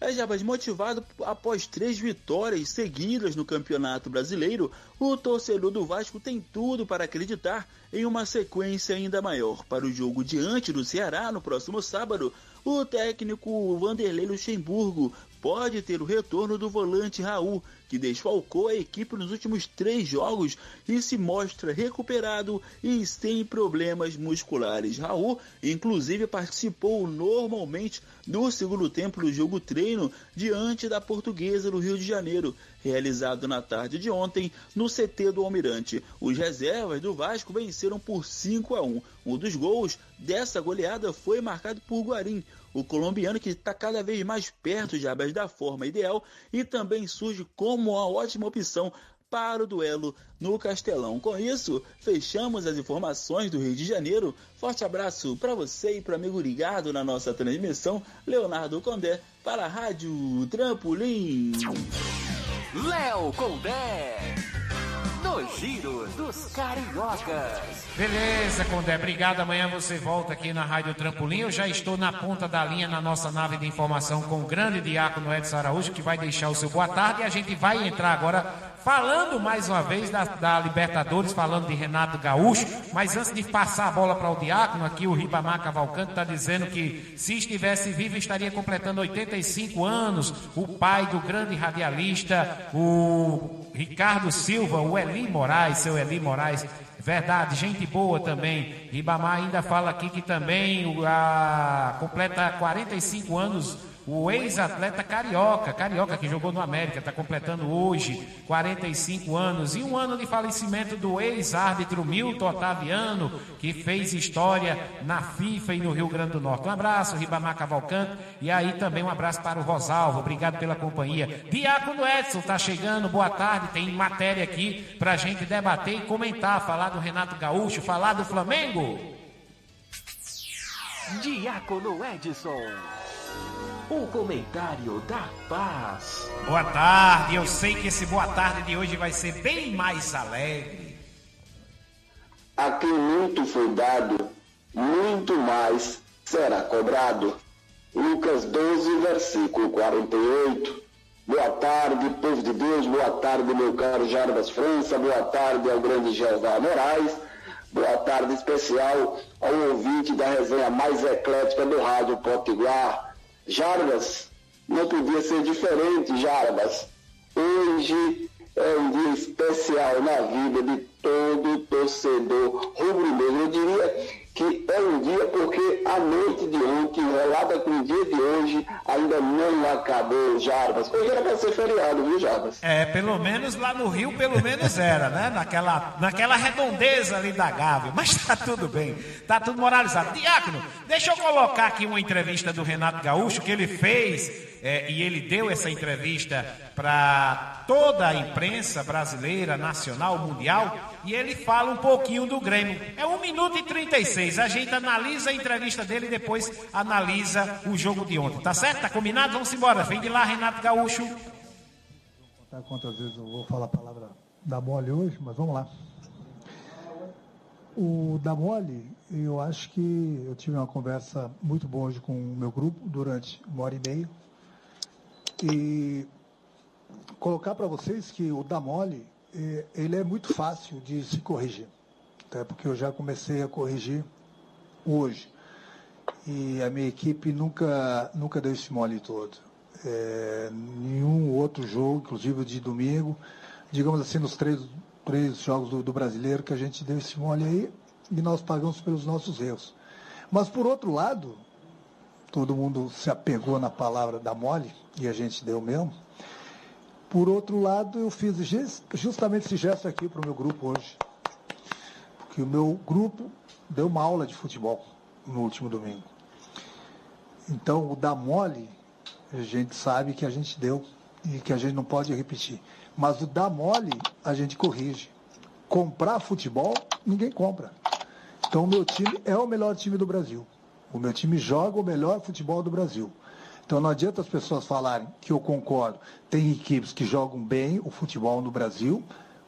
É, Jabas, motivado após três vitórias seguidas no Campeonato Brasileiro, o torcedor do Vasco tem tudo para acreditar em uma sequência ainda maior. Para o jogo diante do Ceará no próximo sábado, o técnico Vanderlei Luxemburgo pode ter o retorno do volante Raul, que desfalcou a equipe nos últimos três jogos e se mostra recuperado e sem problemas musculares. Raul, inclusive, participou normalmente do segundo tempo do jogo treino diante da Portuguesa no Rio de Janeiro, realizado na tarde de ontem no CT do Almirante. Os reservas do Vasco venceram por 5 a 1. Um dos gols dessa goleada foi marcado por Guarim, o colombiano que está cada vez mais perto de Abas da forma ideal e também surge como uma ótima opção para o duelo no Castelão. Com isso, fechamos as informações do Rio de Janeiro. Forte abraço para você e para amigo ligado na nossa transmissão, Leonardo Condé, para a Rádio Trampolim. Léo Condé. No Giro dos Cariocas. Beleza, Condé, obrigado. Amanhã você volta aqui na Rádio Trampolim. Eu já estou na ponta da linha na nossa nave de informação com o grande diácono Edson Araújo, que vai deixar o seu boa tarde. E a gente vai entrar agora falando mais uma vez da, da, Libertadores, falando de Renato Gaúcho, mas antes de passar a bola para o Diácono, aqui o Ribamar Cavalcante está dizendo que se estivesse vivo estaria completando 85 anos, o pai do grande radialista, o Ricardo Silva, o Eli Moraes, seu Eli Moraes, Verdade, gente boa também. Ribamar ainda fala aqui que também a, completa 45 anos o ex-atleta Carioca, Carioca que jogou no América, está completando hoje 45 anos. E um ano de falecimento do ex-árbitro Milton Otaviano, que fez história na FIFA e no Rio Grande do Norte. Um abraço, Ribamar Cavalcante. E aí também um abraço para o Rosalvo, obrigado pela companhia. Diácono Edson está chegando, boa tarde. Tem matéria aqui para a gente debater e comentar, falar do Renato Gaúcho, falar do Flamengo. Diácono Edson. O comentário da paz. Boa tarde, eu sei que esse boa tarde de hoje vai ser bem mais alegre. A quem muito foi dado, muito mais será cobrado. Lucas 12, versículo 48. Boa tarde, povo de Deus, boa tarde, meu caro Jarbas França, boa tarde ao grande Jeová Moraes, boa tarde especial ao ouvinte da resenha mais eclética do Rádio Potiguar Jarbas, não podia ser diferente, Jarbas. Hoje é um dia especial na vida de todo torcedor rubro-negro. Eu diria que é um dia, porque a noite de ontem, relada com o dia de hoje, ainda não acabou, Jarbas. Hoje era para ser feriado, viu, Jarbas? É, pelo menos lá no Rio, pelo menos era, né? Naquela, naquela redondeza ali da Gávea. Mas tá tudo bem, tá tudo moralizado. Diácono, deixa eu colocar aqui uma entrevista do Renato Gaúcho que ele fez, é, e ele deu essa entrevista para toda a imprensa brasileira, nacional, mundial, e ele fala um pouquinho do Grêmio. É 1 minuto e 36. A gente analisa a entrevista dele e depois analisa o jogo de ontem. Tá certo? Tá combinado? Vamos embora. Vem de lá, Renato Gaúcho. contar quantas vezes eu vou falar a palavra da mole hoje, mas vamos lá. O da mole, eu acho que eu tive uma conversa muito boa hoje com o meu grupo durante uma hora e meia. E colocar para vocês que o da mole, eh, ele é muito fácil de se corrigir. Até porque eu já comecei a corrigir hoje. E a minha equipe nunca, nunca deu esse mole todo. É, nenhum outro jogo, inclusive de domingo, digamos assim, nos três, três jogos do, do brasileiro que a gente deu esse mole aí, e nós pagamos pelos nossos erros. Mas por outro lado, todo mundo se apegou na palavra da mole, e a gente deu mesmo. Por outro lado, eu fiz justamente esse gesto aqui para o meu grupo hoje. Porque o meu grupo deu uma aula de futebol no último domingo. Então, o da mole, a gente sabe que a gente deu e que a gente não pode repetir. Mas o da mole, a gente corrige. Comprar futebol, ninguém compra. Então, o meu time é o melhor time do Brasil. O meu time joga o melhor futebol do Brasil. Então não adianta as pessoas falarem que eu concordo. Tem equipes que jogam bem o futebol no Brasil.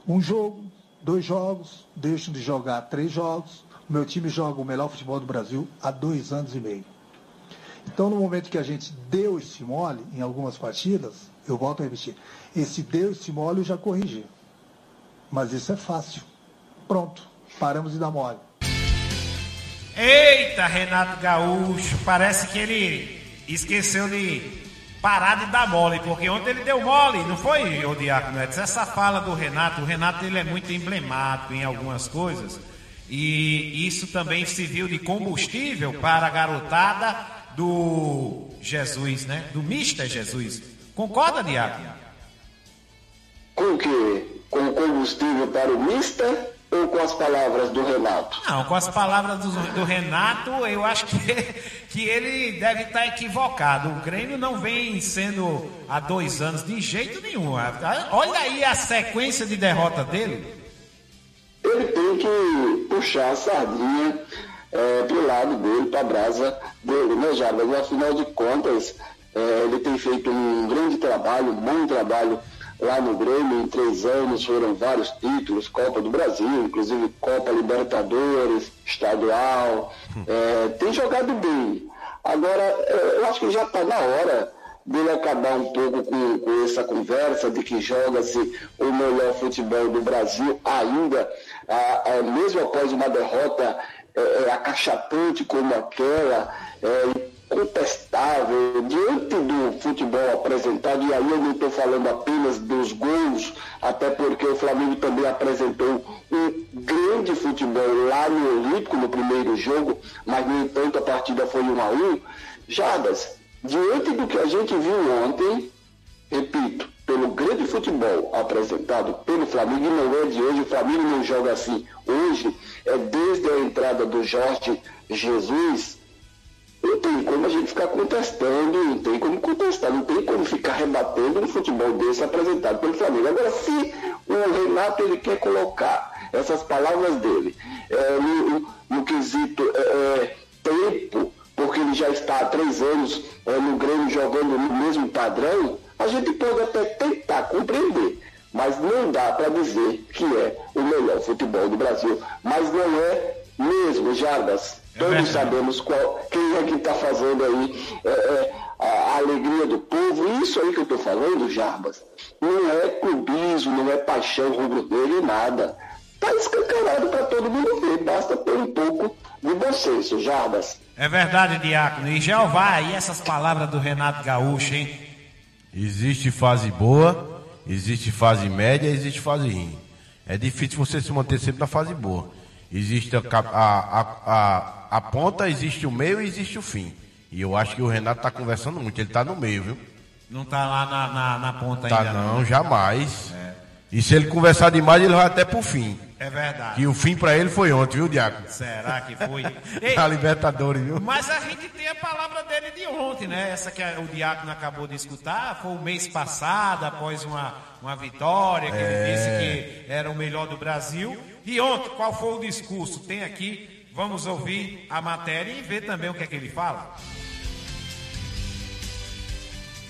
Um jogo, dois jogos, deixam de jogar três jogos. O meu time joga o melhor futebol do Brasil há dois anos e meio. Então, no momento que a gente deu esse mole em algumas partidas, eu volto a repetir, esse deu esse mole eu já corrigi. Mas isso é fácil. Pronto, paramos de dar mole. Eita, Renato Gaúcho, parece que ele esqueceu de parar de dar mole, porque ontem ele deu mole, não foi, o Diácono Edson? Essa fala do Renato, o Renato ele é muito emblemático em algumas coisas, e isso também serviu de combustível para a garotada do Jesus, né? Do Mister Jesus. Concorda, Diácono? Com o quê? Com combustível para o Mister? Ou com as palavras do Renato? Não, com as palavras do, do Renato, eu acho que, que ele deve estar equivocado. O Grêmio não vem sendo há dois anos de jeito nenhum. Olha aí a sequência de derrota dele. Ele tem que puxar a sardinha é, pro lado dele, para a brasa dele, né, Jarbas? Afinal de contas, é, ele tem feito um grande trabalho, um bom trabalho lá no Grêmio, em três anos foram vários títulos, Copa do Brasil, inclusive Copa Libertadores, estadual, é, tem jogado bem. Agora, é, eu acho que já está na hora dele acabar um pouco com, com essa conversa de que joga-se o melhor futebol do Brasil ainda, a, a, mesmo após uma derrota é, é acachatante como aquela, é, contestável diante do futebol apresentado, e aí eu não estou falando apenas dos gols, até porque o Flamengo também apresentou um grande futebol lá no Olímpico no primeiro jogo, mas no entanto a partida foi 1 a 1 Jadas, diante do que a gente viu ontem, repito, pelo grande futebol apresentado pelo Flamengo, e não é de hoje, o Flamengo não joga assim hoje, é desde a entrada do Jorge Jesus, não tem como a gente ficar contestando, não tem como contestar, não tem como ficar rebatendo um futebol desse apresentado pelo Flamengo. Agora, se o Renato ele quer colocar essas palavras dele é, no, no, quesito é, é, tempo, porque ele já está há três anos é, no Grêmio jogando no mesmo padrão, a gente pode até tentar compreender. Mas não dá para dizer que é o melhor futebol do Brasil. Mas não é mesmo, Jarbas. Todos é sabemos qual, quem é que está fazendo aí é, é, a, alegria do povo. Isso aí que eu estou falando, Jarbas, não é clubismo, não é paixão rubro-negro, nada. Está escancarado para todo mundo ver. Basta ter um pouco de bom Jarbas. É verdade, Diácono. E Jeová, e essas palavras do Renato Gaúcho, hein? Existe fase boa, existe fase média, existe fase ruim. É difícil você se manter sempre na fase boa. Existe a, a, a, a, ponta, existe o meio e existe o fim. E eu acho que o Renato está conversando muito, ele está no meio, viu? Não está lá na, na, na ponta tá ainda. Não, não. jamais. É. E se ele conversar demais, ele vai até pro fim. É verdade. E o fim para ele foi ontem, viu, Diaco? Será que foi? a Libertadores, viu? Mas a gente tem a palavra dele de ontem, né? Essa que o Diácono acabou de escutar, foi o mês passado, após uma, uma vitória, que é... ele disse que era o melhor do Brasil. E ontem, qual foi o discurso? Tem aqui, vamos ouvir a matéria e ver também o que é que ele fala.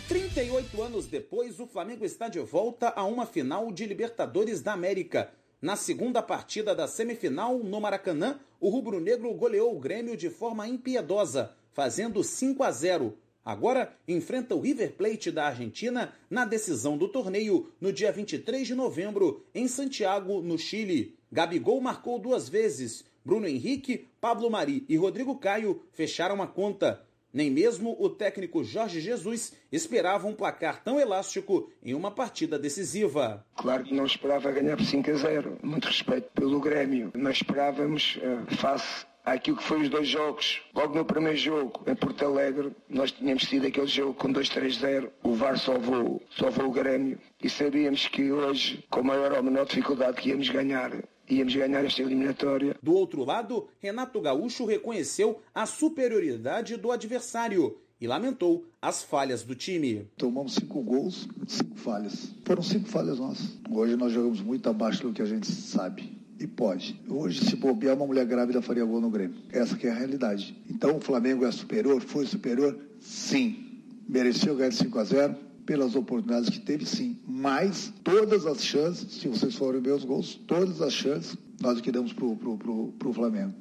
38 anos depois, o Flamengo está de volta a uma final de Libertadores da América. Na segunda partida da semifinal, no Maracanã, o rubro-negro goleou o Grêmio de forma impiedosa, fazendo 5 a 0. Agora enfrenta o River Plate da Argentina na decisão do torneio no dia 23 de novembro, em Santiago, no Chile. Gabigol marcou duas vezes. Bruno Henrique, Pablo Mari e Rodrigo Caio fecharam a conta. Nem mesmo o técnico Jorge Jesus esperava um placar tão elástico em uma partida decisiva. Claro que não esperava ganhar por 5 a 0. Muito respeito pelo Grêmio. Nós esperávamos, uh, face àquilo que foi os dois jogos. Logo no primeiro jogo, em Porto Alegre, nós tínhamos tido aquele jogo com 2-3-0. O VAR salvou, salvou o Grêmio. E sabíamos que hoje, com maior ou menor dificuldade, que íamos ganhar íamos ganhar esta eliminatória. Do outro lado, Renato Gaúcho reconheceu a superioridade do adversário e lamentou as falhas do time. Tomamos cinco gols, cinco falhas. Foram cinco falhas nossas. Hoje nós jogamos muito abaixo do que a gente sabe. E pode. Hoje, se bobear, uma mulher grávida faria gol no Grêmio. Essa que é a realidade. Então, o Flamengo é superior? Foi superior? Sim. Mereceu ganhar de 5 a 0 pelas oportunidades que teve, sim. Mas todas as chances, se vocês forem ver os gols, todas as chances nós que damos pro, pro Flamengo.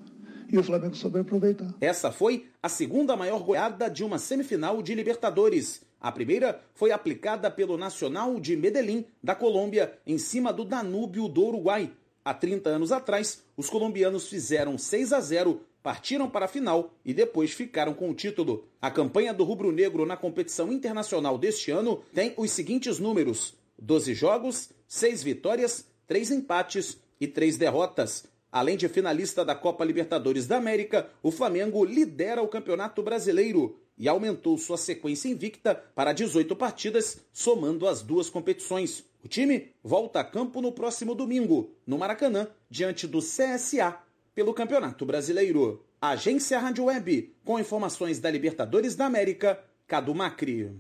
E o Flamengo soube aproveitar. Essa foi a segunda maior goleada de uma semifinal de Libertadores. A primeira foi aplicada pelo Nacional de Medellín, da Colômbia, em cima do Danúbio do Uruguai. Há 30 anos atrás, os colombianos fizeram 6 a 0 partiram para a final e depois ficaram com o título. A campanha do Rubro Negro na competição internacional deste ano tem os seguintes números: 12 jogos, 6 vitórias, 3 empates e 3 derrotas. Além de finalista da Copa Libertadores da América, o Flamengo lidera o Campeonato Brasileiro e aumentou sua sequência invicta para 18 partidas, somando as duas competições. O time volta a campo no próximo domingo, no Maracanã, diante do CSA pelo Campeonato Brasileiro. Agência Rádio Web, com informações da Libertadores da América, Cadu Macri.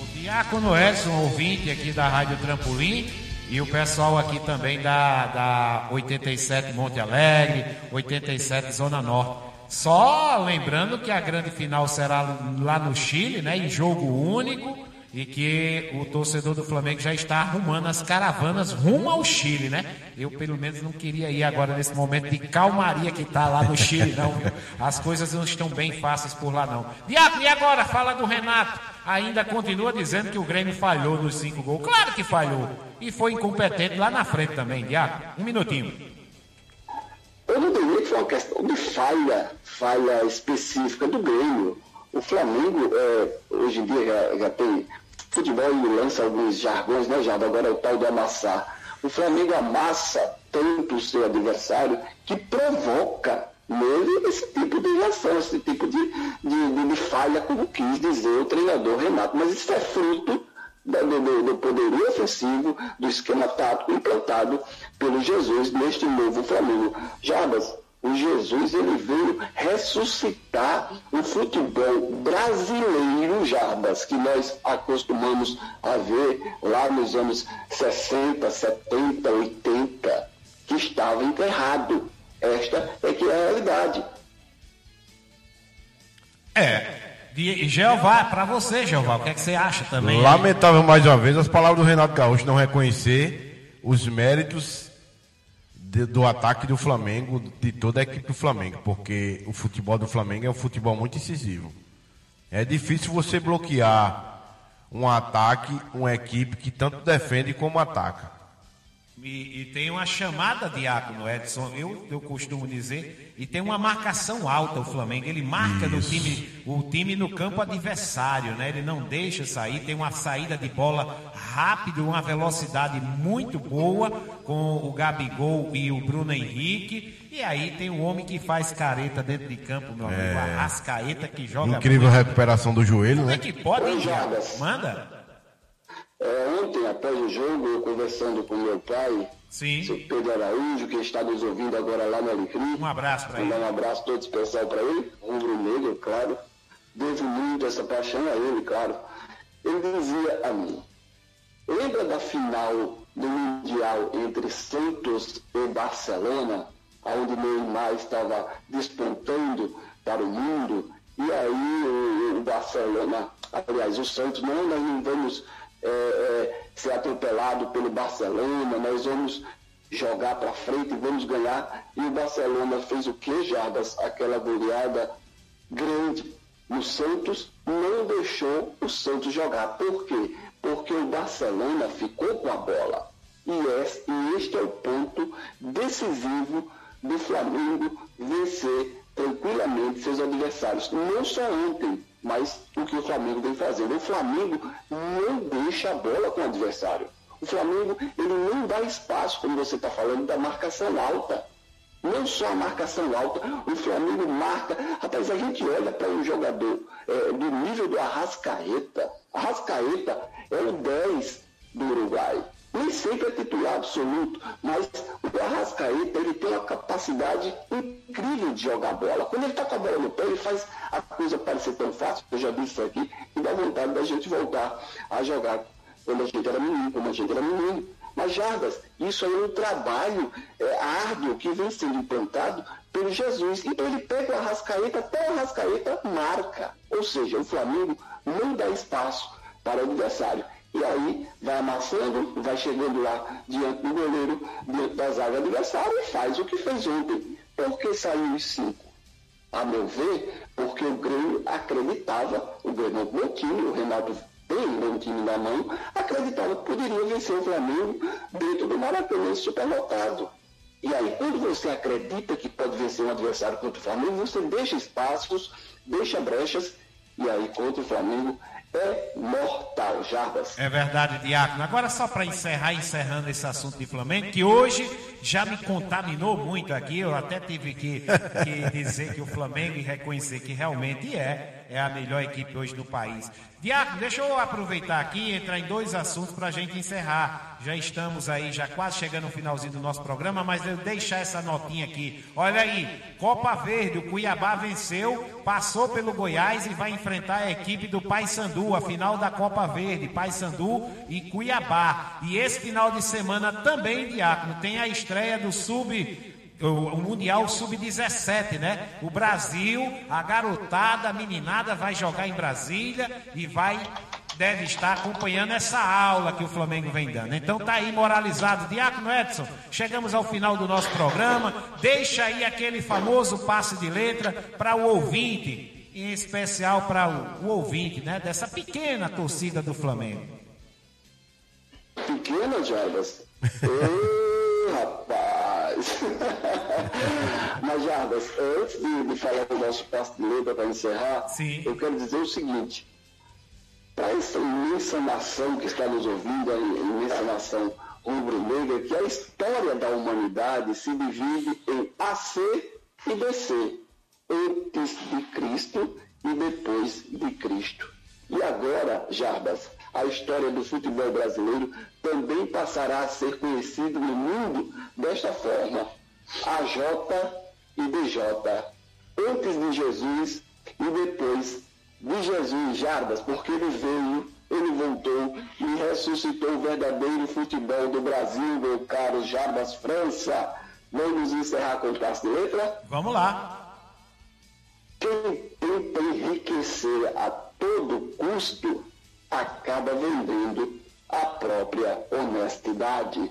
O Diácono Edson, ouvinte aqui da Rádio Trampolim, e o pessoal aqui também da, da 87 Monte Alegre, 87 Zona Norte. Só lembrando que a grande final será lá no Chile, né, em jogo único e que o torcedor do Flamengo já está arrumando as caravanas rumo ao Chile, né? Eu, pelo menos, não queria ir agora nesse momento de calmaria que está lá no Chile, não, viu? As coisas não estão bem fáceis por lá, não. Diabo, e agora? Fala do Renato. Ainda continua dizendo que o Grêmio falhou nos cinco gols. Claro que falhou. E foi incompetente lá na frente também, Diabo. Um minutinho. Eu não diria que foi uma questão de falha, falha específica do Grêmio. O Flamengo, é, hoje em dia, já, já tem futebol lança alguns jargões, né, Jado? Agora é o tal do amassar. O Flamengo amassa tanto o seu adversário que provoca nele esse tipo de reação, esse tipo de, de, de falha, como quis dizer o treinador Renato. Mas isso é fruto do, do, do, poderio ofensivo, do esquema tático implantado pelo Jesus neste novo Flamengo. Jabas, o Jesus ele veio ressuscitar o futebol brasileiro, Jarbas, que nós acostumamos a ver lá nos anos 60, 70, 80, que estava enterrado. Esta é que é a realidade. É. De Jeová, para você, Jeová, o que, é que você acha também? Lamentável mais uma vez as palavras do Renato Gaúcho não reconhecer os méritos de, do ataque do Flamengo, de toda a equipe do Flamengo, porque o futebol do Flamengo é um futebol muito incisivo. É difícil você bloquear um ataque, uma equipe que tanto defende como ataca. E, e, tem uma chamada, Diácono Edson, eu, eu costumo dizer, e tem uma marcação alta o Flamengo. Ele marca no time, o time no campo adversário, né? Ele não deixa sair, tem uma saída de bola rápido, uma velocidade muito boa com o Gabigol e o Bruno Henrique. E aí tem um homem que faz careta dentro de campo, meu amigo. É. A Rascaeta que joga. Incrível muito. recuperação do joelho, Como né? é que pode. Manda. É, ontem, após o jogo, eu conversando com meu pai, Sim. seu Pedro Araújo, que está nos ouvindo agora lá no Alecrim. Um abraço para ele. Um abraço todo especial para ele, rubro negro, claro. Devo muito essa paixão a ele, claro. Ele dizia a mim, lembra da final do Mundial entre Santos e Barcelona, onde Neymar estava despontando para o mundo, e aí o Barcelona, aliás, o Santos, não, nós não vamos é, é, ser atropelado pelo Barcelona, nós vamos jogar para frente e vamos ganhar. E o Barcelona fez o que, Jarbas? Aquela goleada grande. O Santos não deixou o Santos jogar. Por quê? Porque o Barcelona ficou com a bola. E, e este é o ponto decisivo do Flamengo vencer tranquilamente seus adversários. Não só ontem, mas o que o Flamengo vem fazendo. O Flamengo não deixa a bola com o adversário. O Flamengo ele não dá espaço, como você está falando, da marcação alta. Não só a marcação alta, o Flamengo marca. Rapaz, a gente olha para um jogador é, do nível do Arrascaeta. Arrascaeta é o 10 do Uruguai. Nem sempre é titular absoluto, mas o Arrascaeta ele tem uma capacidade incrível de jogar bola. Quando ele está com a bola no pé, ele faz a coisa parecer tão fácil, eu já disse isso aqui, e dá vontade da gente voltar a jogar quando a gente era menino, como a gente era menino. Mas, Jardas, isso aí é um trabalho é, árduo que vem sendo implantado pelo Jesus. Então ele pega o Arrascaeta, até o Arrascaeta marca. Ou seja, o Flamengo não dá espaço para o adversário. E aí vai amassando, vai chegando lá diante do goleiro, diante da zaga adversária e faz o que fez ontem. Por que saiu os cinco? A meu ver, porque o Grêmio acreditava, o Grêmio é um bom time, o Renato tem um time na mão, acreditava que poderia vencer o Flamengo dentro do Maracanã superlotado. E aí, quando você acredita que pode vencer um adversário contra o Flamengo, você deixa espaços, deixa brechas, e aí contra o Flamengo é mortal, Jarbas. É verdade, Diácono. Agora, só para encerrar, encerrando esse assunto de Flamengo, que hoje já me contaminou muito aqui, eu até tive que, que dizer que o Flamengo e reconhecer que realmente é, é a melhor equipe hoje do país. Diácono, deixa eu aproveitar aqui e entrar em dois assuntos para a gente encerrar. Já estamos aí, já quase chegando no finalzinho do nosso programa, mas eu deixar essa notinha aqui. Olha aí, Copa Verde, o Cuiabá venceu, passou pelo Goiás e vai enfrentar a equipe do Paysandu, a final da Copa Verde, Paysandu e Cuiabá. E esse final de semana também, Diácono, tem a estreia do Sub o, Mundial Sub-17, né? O Brasil, a garotada, a meninada vai jogar em Brasília e vai deve estar acompanhando essa aula que o Flamengo vem dando. Então tá aí moralizado, Diácono Edson. Chegamos ao final do nosso programa. Deixa aí aquele famoso passe de letra para o ouvinte, em especial para o, o ouvinte, né? Dessa pequena torcida do Flamengo. Pequena, Jarbas? Rapaz! Mas, Jarbas, antes de, de falar do nosso passo de letra para encerrar, eu quero dizer o seguinte. Para essa imensa nação que está nos ouvindo, a imensa nação rubro-negra, que a história da humanidade se divide em AC e BC. Antes de Cristo e depois de Cristo. E agora, Jarbas, a história do futebol brasileiro também passará a ser conhecido no mundo desta forma: AJ e DJ. Antes de Jesus e depois de Jesus, Jarbas, porque ele veio, ele voltou e ressuscitou o verdadeiro futebol do Brasil, meu caro Jarbas França. Vamos encerrar com o de letra? Vamos lá. Quem tenta enriquecer a todo custo acaba vendendo a própria honestidade.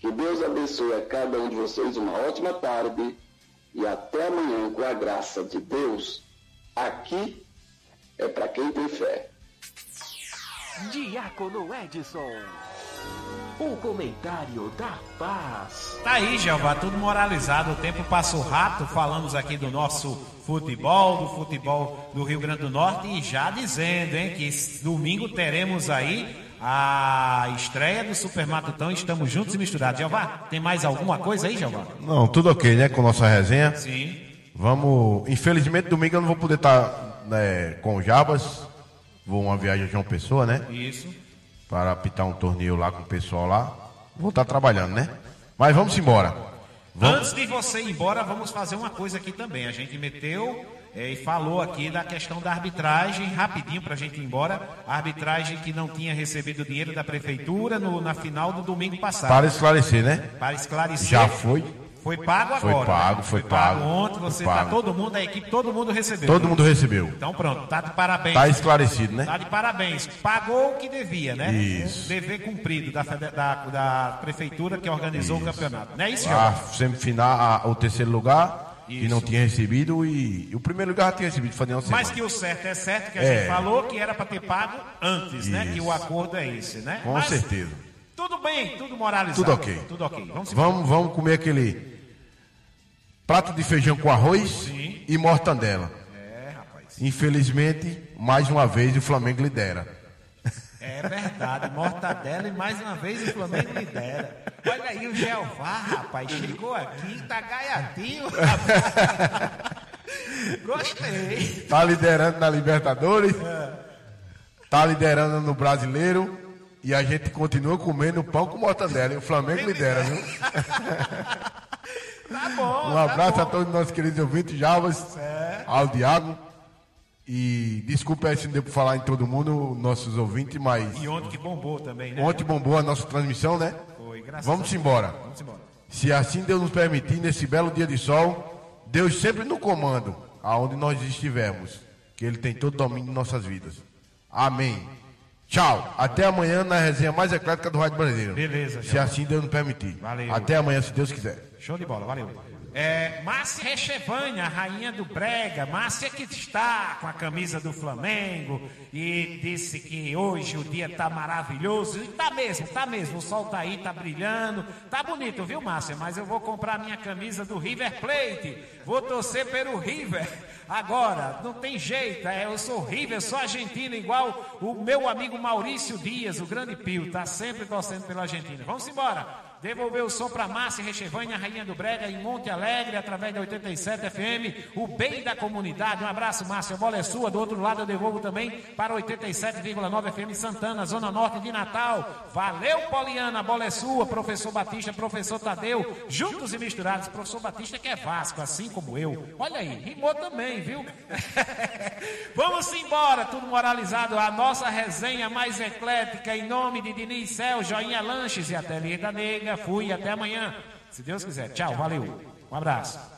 Que Deus abençoe a cada um de vocês uma ótima tarde e até amanhã com a graça de Deus. Aqui é para quem tem fé. Diácono Edson. O comentário da paz. Tá aí, Jeová, tudo moralizado. O tempo passou rápido. Falamos aqui do nosso futebol, do futebol do Rio Grande do Norte. E já dizendo, hein, que domingo teremos aí a estreia do Super Matutão. Estamos juntos e misturados. Jeová, tem mais alguma coisa aí, Jeová? Não, tudo ok, né? Com nossa resenha. Sim. Vamos. Infelizmente, domingo eu não vou poder estar né, com o Jabas. Vou uma viagem a João Pessoa, né? Isso. Para apitar um torneio lá com o pessoal lá. Vou estar trabalhando, né? Mas vamos embora. Vamos. Antes de você ir embora, vamos fazer uma coisa aqui também. A gente meteu é, e falou aqui da questão da arbitragem, rapidinho para a gente ir embora. A arbitragem que não tinha recebido dinheiro da prefeitura no- na final do domingo passado. Para esclarecer, né? Para esclarecer. Já foi. Foi pago Foi agora. pago, né? foi pago. ontem, Foi você pago. tá todo mundo, a equipe, todo mundo recebeu. Todo mundo recebeu. Então pronto, tá de parabéns. Tá esclarecido, né? Tá de parabéns. Pagou o que devia, né? Isso. Dever cumprido da, da, da prefeitura que organizou o campeonato. Não é isso, A João? semifinal, a- o terceiro lugar, que Isso. não tinha recebido, e, e o primeiro lugar tinha recebido, semana. Mas que o certo é certo, que a É. gente falou que era para ter pago antes, né? Isso. Que o acordo é esse, né? Com Mas certeza. Tudo bem, tudo moralizado. Tudo ok. Tudo ok. Vamos. Vamos, vamos comer aquele prato de feijão com arroz e mortandela. É, rapaz. Infelizmente, mais uma vez o Flamengo lidera. É verdade, mortadela e mais uma vez o Flamengo lidera. Olha aí o Jeová, rapaz, chegou aqui, tá gaiatinho, rapaz. Gostei. Tá liderando na Libertadores, tá liderando no Brasileiro e a gente continua comendo pão com mortandela. E o Flamengo lidera, viu? Tá bom. Um abraço a todos os nossos queridos ouvintes, Javas, ao Diago. E desculpa se não deu para falar em todo mundo, nossos ouvintes, mas E ontem que bombou também, né? ontem bombou a nossa transmissão, né? Foi, graças Vamos a Deus. embora. Vamos embora. Se assim Deus nos permitir, nesse belo dia de sol, Deus sempre no comando, aonde nós estivermos, que Ele tem todo o domínio de nossas vidas. Amém. Tchau. Até amanhã na resenha mais eclética do Rádio Brasileiro. Beleza, Se assim Deus nos permitir. Valeu. Até amanhã, se Deus quiser. Show de bola, valeu. É, Márcia Rechevânia, a rainha do Brega. Márcia que está com a camisa do Flamengo e disse que hoje o dia tá maravilhoso. E tá mesmo, tá mesmo. O sol tá aí, tá brilhando. Tá bonito, viu, Márcia? Mas eu vou comprar minha camisa do River Plate. Vou torcer pelo River. Agora, não tem jeito, é, eu sou River, sou argentino, igual o meu amigo Maurício Dias, o grande Pio, tá sempre torcendo pela Argentina. Vamos embora. Devolver o som para Márcia Rechevânia, Rainha do Brega, em Monte Alegre, através da 87 FM, o bem da comunidade. Um abraço, Márcia. A bola é sua. Do outro lado, eu devolvo também para 87,9 FM Santana, Zona Norte de Natal. Valeu, Poliana. A bola é sua. Professor Batista, professor Tadeu, juntos e misturados. Professor Batista que é Vasco, assim como eu. Olha aí, rimou também, viu? Vamos embora, tudo moralizado. A nossa resenha mais eclética, em nome de Diniz Céu, Joinha Lanches e Ateliê da Nega. Fui até amanhã. Se Deus quiser. Tchau, valeu. Um abraço.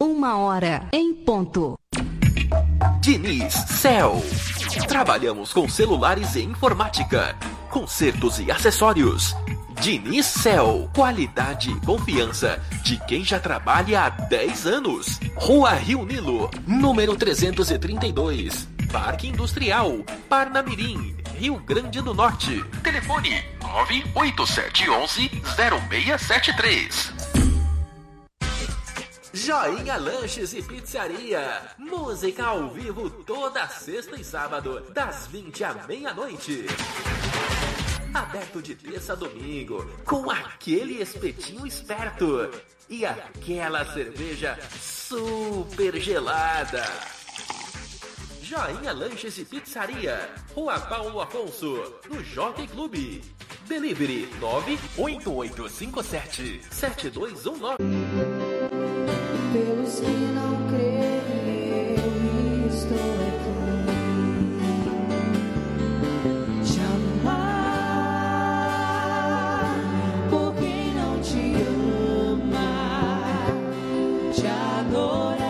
Uma hora em ponto. Diniz Cell. Trabalhamos com celulares e informática, consertos e acessórios. Diniz Cell. Qualidade e confiança de quem já trabalha há 10 anos. Rua Rio Nilo, número 332. Parque Industrial, Parnamirim, Rio Grande do Norte. Telefone 98711 0673. Joinha Lanches e Pizzaria. Música ao vivo toda sexta e sábado, das 20 à meia-noite. Aberto de terça a domingo, com aquele espetinho esperto e aquela cerveja super gelada. Joinha Lanches e Pizzaria, Rua Paulo Afonso, no Jockey Clube. Delivery 98857 7219. Pelos que não creem, eu estou aqui. Te amar por quem não te ama, te adorar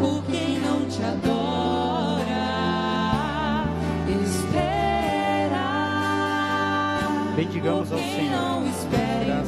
por quem não te adora, esperar Bendigamos ao